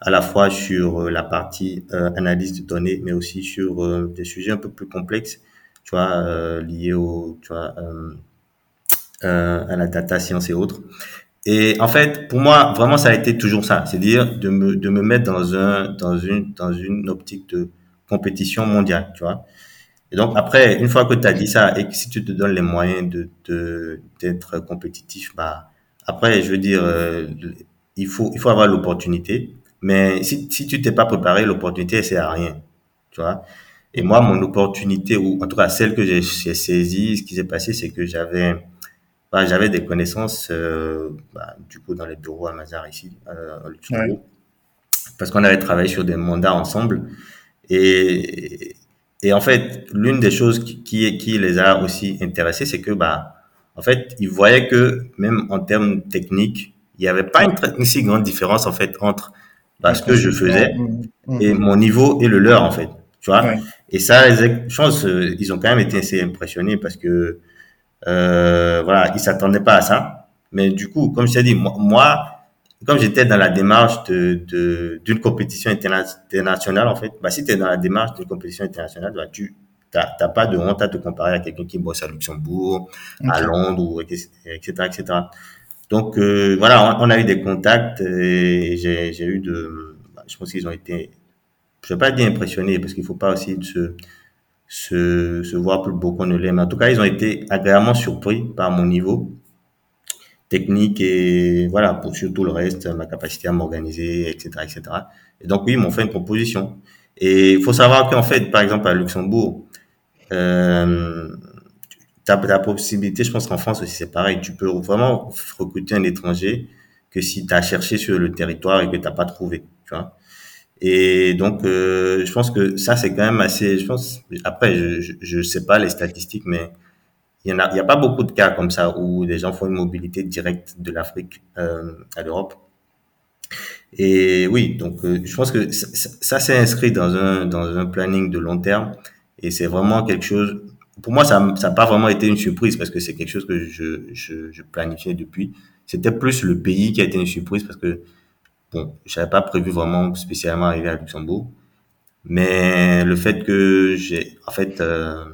Speaker 2: à la fois sur la partie euh, analyse de données, mais aussi sur euh, des sujets un peu plus complexes, tu vois, euh, liés au, tu vois, à la data science et autres. Et en fait, pour moi, vraiment, ça a été toujours ça, c'est-à-dire de me, de me mettre dans un, dans une, dans une optique de compétition mondiale, tu vois. Et donc après, une fois que tu as dit ça et que si tu te donnes les moyens de d'être compétitif, bah après, je veux dire, euh, il faut il faut avoir l'opportunité. Mais si si tu t'es pas préparé, l'opportunité c'est à rien, tu vois. Et moi, mon opportunité ou en tout cas celle que j'ai saisie, ce qui s'est passé, c'est que j'avais bah, j'avais des connaissances euh, bah, du coup dans les bureaux à Mazar ici, euh, Luxembourg, parce qu'on avait travaillé sur des mandats ensemble. Et, et en fait, l'une des choses qui, qui, qui, les a aussi intéressés, c'est que, bah, en fait, ils voyaient que même en termes techniques, il n'y avait pas une, si grande différence, en fait, entre bah, ce que je faisais et mon niveau et le leur, en fait. Tu vois? Et ça, je pense, euh, ils ont quand même été assez impressionnés parce que, euh, voilà, ils s'attendaient pas à ça. Mais du coup, comme je t'ai dit, moi comme j'étais dans la démarche de d'une compétition internationale en fait, bah si tu es dans la démarche d'une compétition internationale, bah, tu t'as pas de honte à te comparer à quelqu'un qui bosse à Luxembourg, à Londres, ou, etc., etc. Donc euh, voilà, on, a eu des contacts et j'ai eu de, bah, je pense qu'ils ont été, je vais pas dire impressionnés parce qu'il faut pas aussi se se, se voir plus beau qu'on ne l'est, mais en tout cas ils ont été agréablement surpris par mon niveau technique et voilà, pour surtout le reste, ma capacité à m'organiser, etc., etc. Et donc oui, ils m'ont fait une proposition. Et il faut savoir qu'en fait, par exemple à Luxembourg, euh, tu as la possibilité, je pense qu'en France aussi c'est pareil, tu peux vraiment recruter un étranger que si tu as cherché sur le territoire et que tu pas trouvé, tu vois. Et donc, euh, je pense que ça, c'est quand même assez, je pense, après, je, je sais pas les statistiques, mais il n'y a, pas beaucoup de cas comme ça où des gens font une mobilité directe de l'Afrique euh, à l'Europe. Et oui, donc euh, je pense que ça, s'est inscrit dans un, dans un planning de long terme et c'est vraiment quelque chose. Pour moi, ça n'a pas vraiment été une surprise parce que c'est quelque chose que je, je, je planifiais depuis. C'était plus le pays qui a été une surprise parce que bon, j'avais pas prévu vraiment spécialement arriver à Luxembourg. Mais le fait que j'ai, en fait, euh,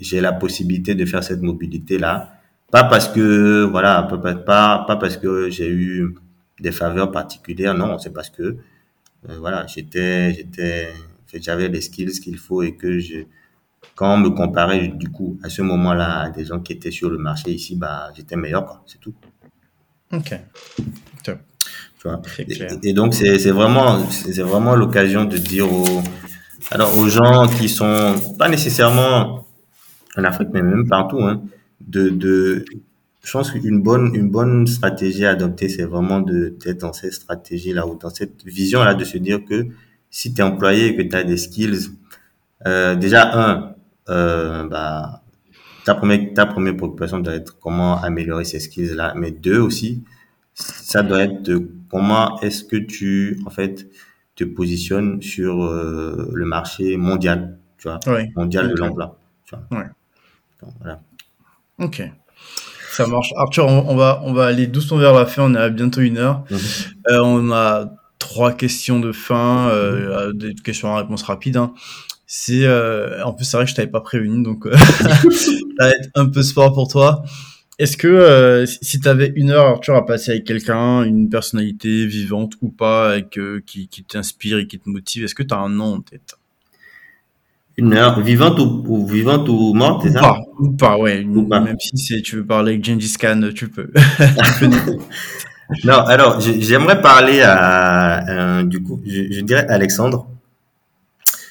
Speaker 2: j'ai la possibilité de faire cette mobilité là, pas parce que voilà, pas pas, pas parce que j'ai eu des faveurs particulières, non, c'est parce que euh, voilà, j'étais j'étais j'avais les skills qu'il faut et que je quand on me comparait du coup à ce moment-là à des gens qui étaient sur le marché ici, bah j'étais meilleur c'est tout.
Speaker 1: OK.
Speaker 2: Top. Tu vois. Et, et, donc c'est c'est vraiment c'est vraiment l'occasion de dire aux alors aux gens qui sont pas nécessairement en Afrique mais même partout hein, de de je pense qu'une bonne une bonne stratégie à adopter c'est vraiment d'être dans cette stratégie là ou dans cette vision là de se dire que si tu es employé et que tu as des skills euh, déjà un euh, bah ta première ta première préoccupation doit être comment améliorer ces skills là mais deux aussi ça doit être de comment est-ce que tu en fait te positionnes sur euh, le marché mondial, tu vois, mondial de l'emploi.
Speaker 1: Ouais. voilà. Ok. Ça marche. Arthur, on, va, on va aller doucement vers la fin. On est à bientôt une heure. Mhm. Euh, on a trois questions de fin, euh, des questions à réponse rapide. Hein. C'est, en plus, c'est vrai que je t'avais pas prévenu, donc ça va être un peu sport pour toi. Est-ce que euh, si tu avais une heure, Arthur, à passer avec quelqu'un, une personnalité vivante ou pas, avec, euh, qui, qui t'inspire et qui te motive, est-ce que tu as un nom en tête?
Speaker 2: Une heure vivante ou, vivante ou morte, c'est ça?
Speaker 1: Pas, Ou pas, ouais. Même si tu veux parler avec Gengis Khan, tu peux.
Speaker 2: non, alors j'aimerais parler à, du coup, je, je dirais Alexandre.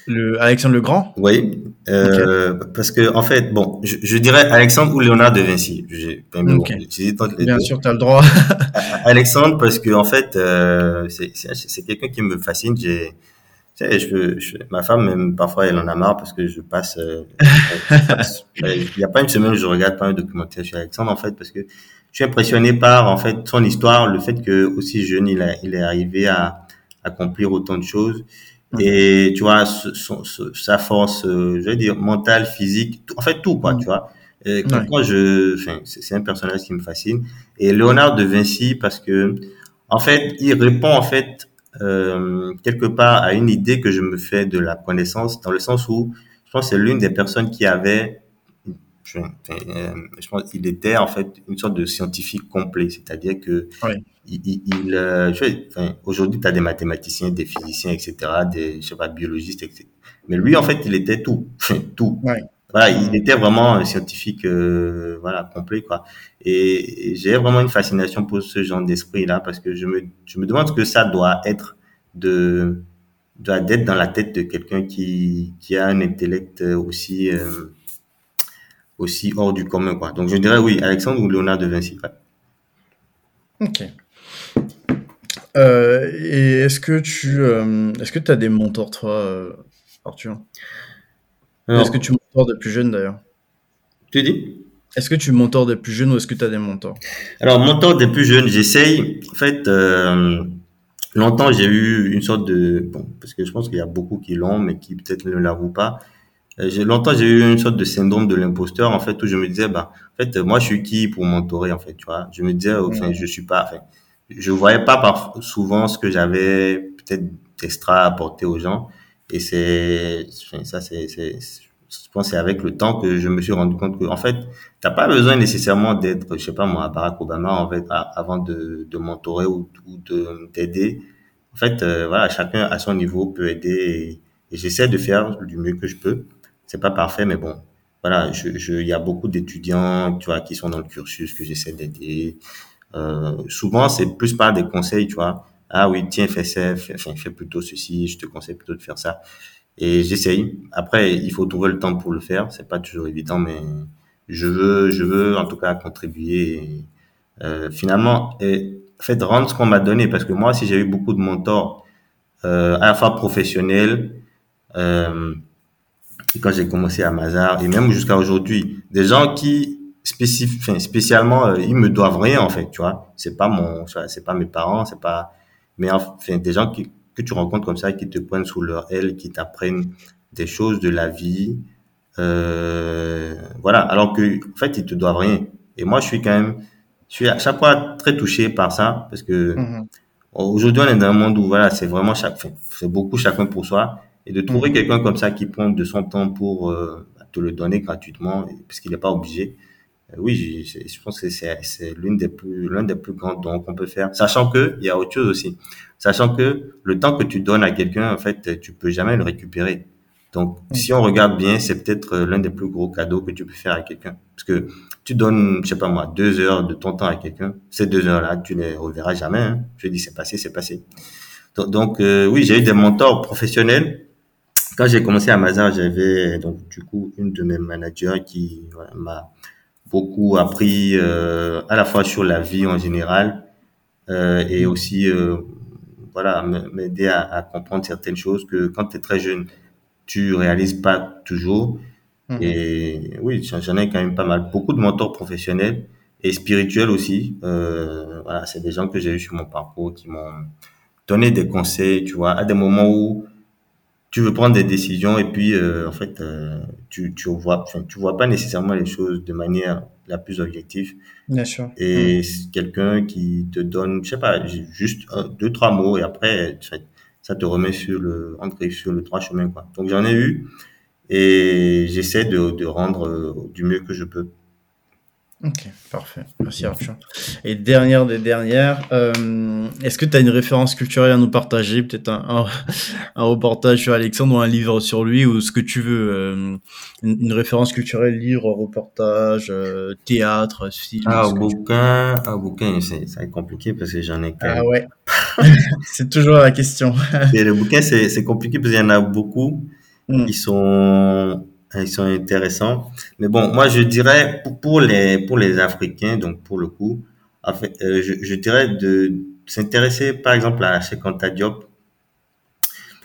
Speaker 1: Le Alexandre le Grand?
Speaker 2: Oui, euh, parce que en fait, bon, je, je, dirais Alexandre ou Léonard de Vinci. J'ai
Speaker 1: Bien sûr, tu as le droit.
Speaker 2: Alexandre, parce que en fait, euh, c'est quelqu'un qui me fascine. J'ai, tu sais, je, je, ma femme même parfois elle en a marre parce que je passe. Euh, il n'y a pas une semaine où je regarde pas un documentaire sur Alexandre en fait parce que je suis impressionné par en fait son histoire, le fait que aussi jeune il, a, il est arrivé à accomplir autant de choses et tu vois sa force euh, je veux dire mentale physique en fait tout quoi tu vois. Et quand, je c'est un personnage qui me fascine. Et Léonard de Vinci parce que en fait il répond en fait euh, quelque part à une idée que je me fais de la connaissance dans le sens où je pense que c'est l'une des personnes qui avait je, euh, je pense qu'il était en fait une sorte de scientifique complet. C'est-à-dire que il, il euh, enfin, aujourd'hui, tu as des mathématiciens, des physiciens, etc., des, je sais pas, biologistes, etc. Mais lui, en fait, il était tout, tout. Ouais. Voilà, il était vraiment un scientifique, euh, voilà, complet, quoi. Et, j'ai vraiment une fascination pour ce genre d'esprit-là, parce que je me, je me demande ce que ça doit être de, doit d'être dans la tête de quelqu'un qui, qui a un intellect aussi, euh, aussi hors du commun, quoi. Donc, je dirais oui, Alexandre ou Léonard de Vinci,
Speaker 1: Ok. Euh, et est-ce que tu euh, est-ce que tu as des mentors, toi, euh, Arthur? Est-ce que tu mentors depuis jeune d'ailleurs?
Speaker 2: Tu dis?
Speaker 1: Est-ce que tu mentors depuis jeune ou est-ce que tu as des mentors?
Speaker 2: Alors, mentor depuis jeune, j'essaye. En fait, longtemps, j'ai eu une sorte de. Bon, parce que je pense qu'il y a beaucoup qui l'ont, mais qui peut-être ne l'avouent pas. J'ai longtemps j'ai eu une sorte de syndrome de l'imposteur en fait où je me disais bah en fait moi je suis qui pour mentorer en fait tu vois? Je me disais enfin je suis pas enfin je voyais pas par, souvent ce que j'avais peut-être d'extra à apporter aux gens. Et c'est, ça, c'est, je pense c'est avec le temps que je me suis rendu compte que, en fait, t'as pas besoin nécessairement d'être, je sais pas moi, Barack Obama, en fait, avant de, de mentorer ou, ou de t'aider. En fait, euh, voilà, chacun à son niveau peut aider et, j'essaie de faire du mieux que je peux. C'est pas parfait, mais bon, voilà, je, il y a beaucoup d'étudiants, tu vois, qui sont dans le cursus que j'essaie d'aider. Euh, souvent, c'est plus par des conseils, tu vois. Ah oui, tiens, fais ça, fais, fais plutôt ceci, je te conseille plutôt de faire ça. Et j'essaye. Après, il faut trouver le temps pour le faire. C'est pas toujours évident, mais je veux, je veux en tout cas contribuer. euh, finalement, et, en fait, rendre ce qu'on m'a donné. Parce que moi, si j'ai eu beaucoup de mentors, euh, à la fois professionnels, euh, quand j'ai commencé à Mazar, et même jusqu'à aujourd'hui, des gens qui enfin, spécialement, euh, ils me doivent rien en fait, tu vois. C'est pas mon, c'est pas mes parents, c'est pas, mais enfin des gens qui, que tu rencontres comme ça, qui te prennent sous leur aile, qui t'apprennent des choses de la vie, euh, voilà. Alors que en fait, ils te doivent rien. Et moi, je suis quand même, je suis à chaque fois très touché par ça parce que. Mm-hmm. Aujourd'hui, on est dans un monde où voilà, c'est vraiment chaque, c'est beaucoup chacun pour soi, et de trouver
Speaker 1: Mhm.
Speaker 2: quelqu'un comme ça qui prend de son temps pour euh, te le donner gratuitement, parce qu'il n'est pas obligé. Euh, oui, je pense que c'est c'est l'une des plus l'un des plus grands dons qu'on peut faire, sachant que il y a autre chose aussi, sachant que le temps que tu donnes à quelqu'un, en fait, tu peux jamais le récupérer. Donc, si on regarde bien, c'est peut-être euh, l'un des plus gros cadeaux que tu peux faire à quelqu'un, parce que tu donnes, je sais pas moi, deux heures de ton temps à quelqu'un, ces deux heures-là, tu les reverras jamais. Hein. Je dis, c'est passé, c'est passé. Donc, donc, euh, oui, j'ai eu des mentors professionnels. Quand j'ai commencé à Mazar, j'avais donc du coup une de mes managers qui voilà, m'a beaucoup appris euh, à la fois sur la vie en général euh, et aussi euh, voilà m'aider à, à comprendre certaines choses que quand tu es très jeune, tu réalises pas toujours.
Speaker 1: Mhm.
Speaker 2: Et oui, j'en j'en ai quand même pas mal. Beaucoup de mentors professionnels et spirituels aussi. Euh, voilà, c'est des gens que j'ai eu sur mon parcours qui m'ont donné des conseils, tu vois, à des moments où tu veux prendre des décisions et puis euh, en fait euh, tu tu vois enfin, tu vois pas nécessairement les choses de manière la plus objective.
Speaker 1: Bien sûr.
Speaker 2: et c'est quelqu'un qui te donne je sais pas ju- juste un, deux trois mots et après ça, ça te remet sur le entre sur le droit chemin quoi. Donc j'en ai eu et j'essaie de de rendre euh, du mieux que je peux
Speaker 1: Ok, parfait. Merci Arthur. Et dernière des dernières, euh, est-ce que tu as une référence culturelle à nous partager? Peut-être un, un, un reportage sur Alexandre ou un livre sur lui ou ce que tu veux. euh, une, une référence culturelle, livre, reportage, euh, théâtre, film.
Speaker 2: ah
Speaker 1: que tu veux.
Speaker 2: bouquin un bouquin c'est compliqué parce que j'en ai quand même
Speaker 1: Ah ouais, c'est toujours la question.
Speaker 2: et le bouquin c'est c'est compliqué parce qu'il y en a beaucoup
Speaker 1: Mm.
Speaker 2: ils sont ils sont intéressants. Mais bon moi je dirais pour, pour les pour les africains donc pour le coup euh, je, je dirais de s'intéresser par exemple à Cheikh Anta Diop.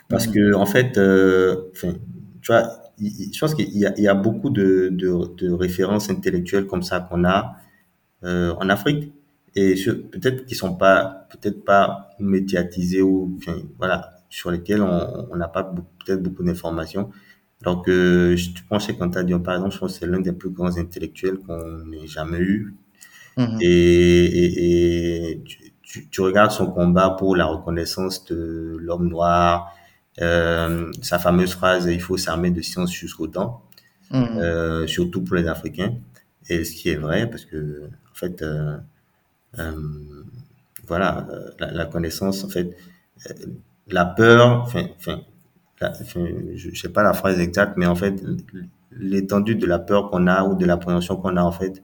Speaker 2: Parce
Speaker 1: Mhm.
Speaker 2: que en fait euh, enfin tu vois je pense qu'il y a, il y a beaucoup de, de, de références intellectuelles comme ça qu'on a euh, en Afrique. Et peut-être qu'ils sont pas peut-être pas médiatisés ou enfin, voilà sur lesquels on n'a pas peut-être beaucoup d'informations alors que je tu prends chez Quentin Dion par exemple je pense que c'est l'un des plus grands intellectuels qu'on ait jamais eu
Speaker 1: Mhm.
Speaker 2: et, et, et tu, tu, tu regardes son combat pour la reconnaissance de l'homme noir euh, sa fameuse phrase il faut s'armer de science jusqu'aux dents
Speaker 1: Mhm.
Speaker 2: euh, surtout pour les Africains et ce qui est vrai parce que en fait euh, euh, voilà, euh, la, la connaissance, en fait, euh, la peur, enfin, je, je sais pas la phrase exacte, mais en fait, l'étendue de la peur qu'on a ou de l'appréhension qu'on a, en fait,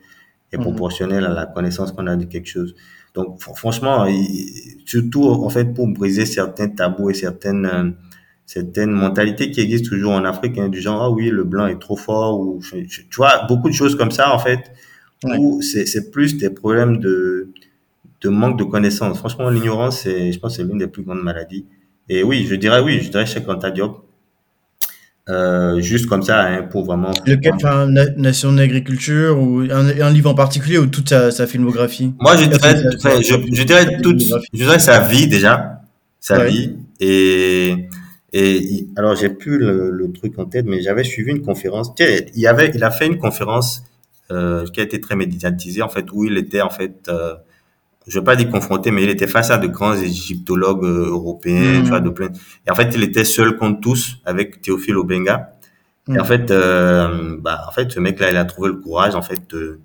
Speaker 2: est
Speaker 1: Mhm.
Speaker 2: proportionnelle à la connaissance qu'on a de quelque chose. Donc, fr- franchement, surtout, en fait, pour briser certains tabous et certaines, euh, certaines mentalités qui existent toujours en Afrique, hein, du genre, ah oui, le blanc est trop fort, ou, tu vois, beaucoup de choses comme ça, en fait,
Speaker 1: Ouais.
Speaker 2: où c'est c'est plus des problèmes de, de manque de connaissances. Franchement, l'ignorance, je pense, c'est l'une des plus grandes maladies. Et oui, je dirais oui, je dirais Cheikh Anta Diop, euh, juste comme ça, hein, pour vraiment.
Speaker 1: Lequel, enfin, Na- Nation d'agriculture ou un, un livre en particulier ou toute sa, sa filmographie?
Speaker 2: Moi, je dirais, enfin, je, dirais toute, je dirais sa vie déjà, sa
Speaker 1: Ouais.
Speaker 2: vie. Et, et alors, j'ai plus le, le truc en tête, mais j'avais suivi une conférence. Tu sais, il avait, il a fait une conférence euh, qui a été très médiatisée, en fait, où il était, en fait, euh, je vais pas dire confronté, mais il était face à de grands égyptologues euh, européens, tu vois, de plein. Et en fait, il était seul contre tous avec Théophile Obenga. Et en fait, euh, bah, en fait, ce mec-là, il a trouvé le courage, en fait, de,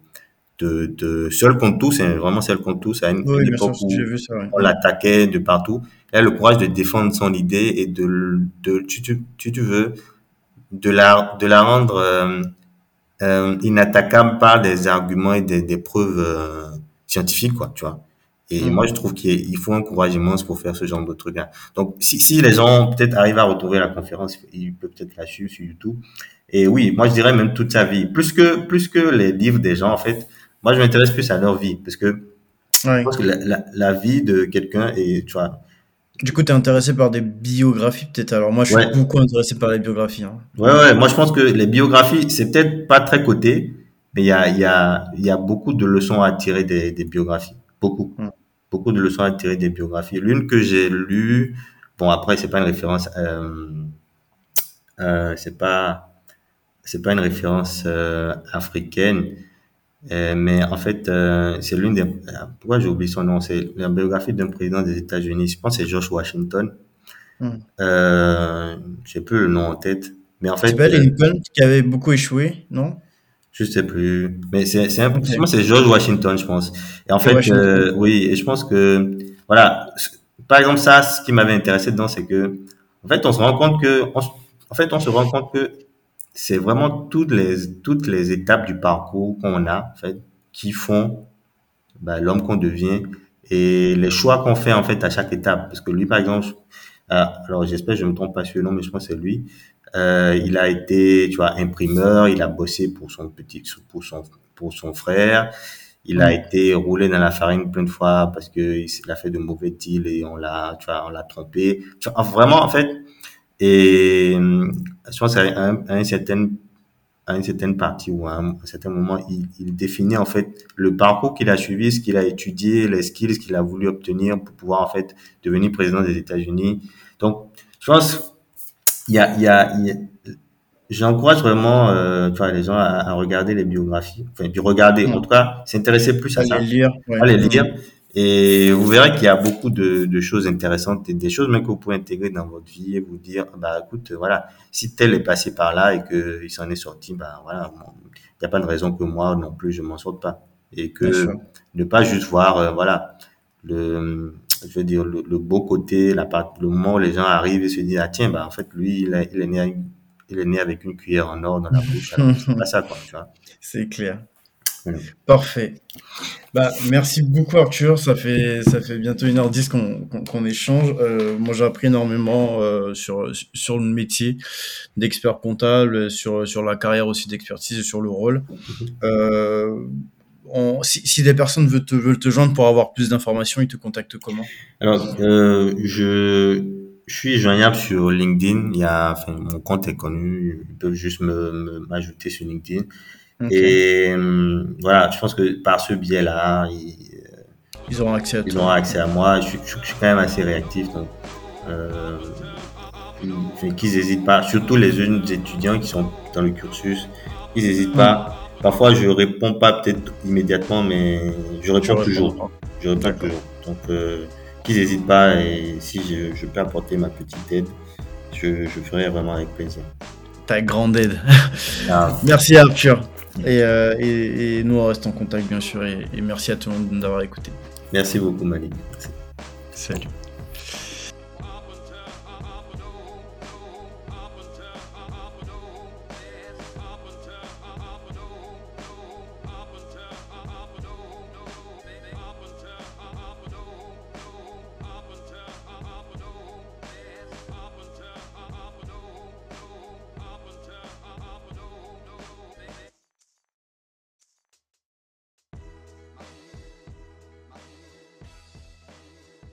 Speaker 2: de, de seul contre tous, c'est vraiment seul contre tous, à une,
Speaker 1: Oui,
Speaker 2: époque où
Speaker 1: j'ai vu ça. ouais.
Speaker 2: on l'attaquait de partout. Il a le courage de défendre son idée et de, de tu, tu, tu, tu veux, de la, de la rendre euh, euh, inattaquable par des arguments et des, des preuves scientifiques, quoi, tu vois. Et
Speaker 1: Mhm.
Speaker 2: moi, je trouve qu'il il faut un courage immense pour faire ce genre de truc-là. Donc, si, si les gens peut-être arrivent à retrouver la conférence, ils peuvent peut-être la suivre sur YouTube. Et oui, moi, je dirais même toute sa vie. Plus que, plus que les livres des gens, en fait, moi, je m'intéresse plus à leur vie. Parce que je
Speaker 1: Ouais.
Speaker 2: pense que la, la, la vie de quelqu'un est, tu vois,
Speaker 1: Du coup, tu es intéressé par des biographies, peut-être? Alors, moi, je suis beaucoup intéressé par les biographies. hein.
Speaker 2: Ouais, ouais, moi je pense que les biographies, c'est peut-être pas très coté, mais il y a, y, a, y a beaucoup de leçons à tirer des, des biographies. Beaucoup.
Speaker 1: Mm.
Speaker 2: Beaucoup de leçons à tirer des biographies. L'une que j'ai lue, bon après, c'est pas une référence, euh, euh, c'est pas, c'est pas une référence euh, africaine, mais en fait, c'est l'une des... Pourquoi j'ai oublié son nom? C'est la biographie d'un président des États-Unis. Je pense que c'est George Washington. Hmm. Euh, j'ai plus le nom en tête. Mais en fait.
Speaker 1: C'est pas Lincoln qui avait beaucoup échoué, non?
Speaker 2: Je sais plus. Mais c'est, c'est un, c'est George Washington, je pense. Et en fait, euh, oui, et je pense que, voilà, par exemple, ça, ce qui m'avait intéressé dedans, c'est que, en fait, on se rend compte que, en fait, on se rend compte que c'est vraiment toutes les, toutes les étapes du parcours qu'on a, en fait, qui font bah, l'homme qu'on devient et les choix qu'on fait, en fait, à chaque étape. Parce que lui, par exemple, euh, alors j'espère que je me trompe pas sur le nom, mais je pense que c'est lui. Euh, il a été, tu vois, imprimeur. Il a bossé pour son petit, pour son, pour son frère. Il a été roulé dans la farine plein de fois parce que il a fait de mauvais deals et on l'a, tu vois, on l'a trompé. vraiment, en fait. Et je pense qu'à un, un certain à une certaine partie ou à un, certain moment, il, il, définit en fait le parcours qu'il a suivi, ce qu'il a étudié, les skills qu'il a voulu obtenir pour pouvoir en fait devenir président des États-Unis. Donc, je pense il y a, il y a, j'encourage vraiment euh, tu vois, les gens à, à, regarder les biographies, enfin, du regarder, en tout cas, s'intéresser plus à, ça.
Speaker 1: Les lire.
Speaker 2: Ouais. les lire. Et vous verrez qu'il y a beaucoup de, de, choses intéressantes et des choses même que vous pouvez intégrer dans votre vie et vous dire, bah écoute, voilà, si tel est passé par là et qu'il s'en est sorti, bah voilà, il n'y a pas de raison que moi non plus je m'en sorte pas. Et que ne pas juste voir, euh, voilà, le, je veux dire, le, beau côté, la part, le moment où les gens arrivent et se disent, ah tiens, bah, en fait, lui, il, il, est né, il est né avec une cuillère en or dans la bouche. c'est pas ça, quoi, tu vois.
Speaker 1: C'est clair. Parfait. Bah, merci beaucoup Arthur, ça fait, ça fait bientôt 1h10 qu'on qu'on échange. Euh, moi j'ai appris énormément euh, sur, sur le métier d'expert comptable, sur, sur la carrière aussi d'expertise, sur le rôle. Mm-hmm. Euh, si, des personnes veulent te, veulent te joindre pour avoir plus d'informations, ils te contactent comment?
Speaker 2: Alors, euh, je, je suis joignable sur LinkedIn. Il y a, enfin, mon compte est connu. Ils peuvent juste me m'ajouter sur LinkedIn. Et euh, voilà, je pense que par ce biais-là, ils,
Speaker 1: ils, auront accès à
Speaker 2: ils auront accès à moi. Je, je, suis quand même assez réactif, donc euh, qu'ils n'hésitent pas. Surtout les jeunes étudiants qui sont dans le cursus, ils n'hésitent pas Parfois, je réponds pas peut-être immédiatement, mais je réponds toujours. Je réponds toujours. Donc, euh, qu'ils n'hésitent pas et si je, je, peux apporter ma petite aide, je, je ferai vraiment avec plaisir.
Speaker 1: Ta grande aide. Ah. merci Arthur. Et, euh, et, et, nous, on reste en contact, bien sûr. Et, et merci à tout le monde d'avoir écouté.
Speaker 2: Merci beaucoup, Malik.
Speaker 1: Salut.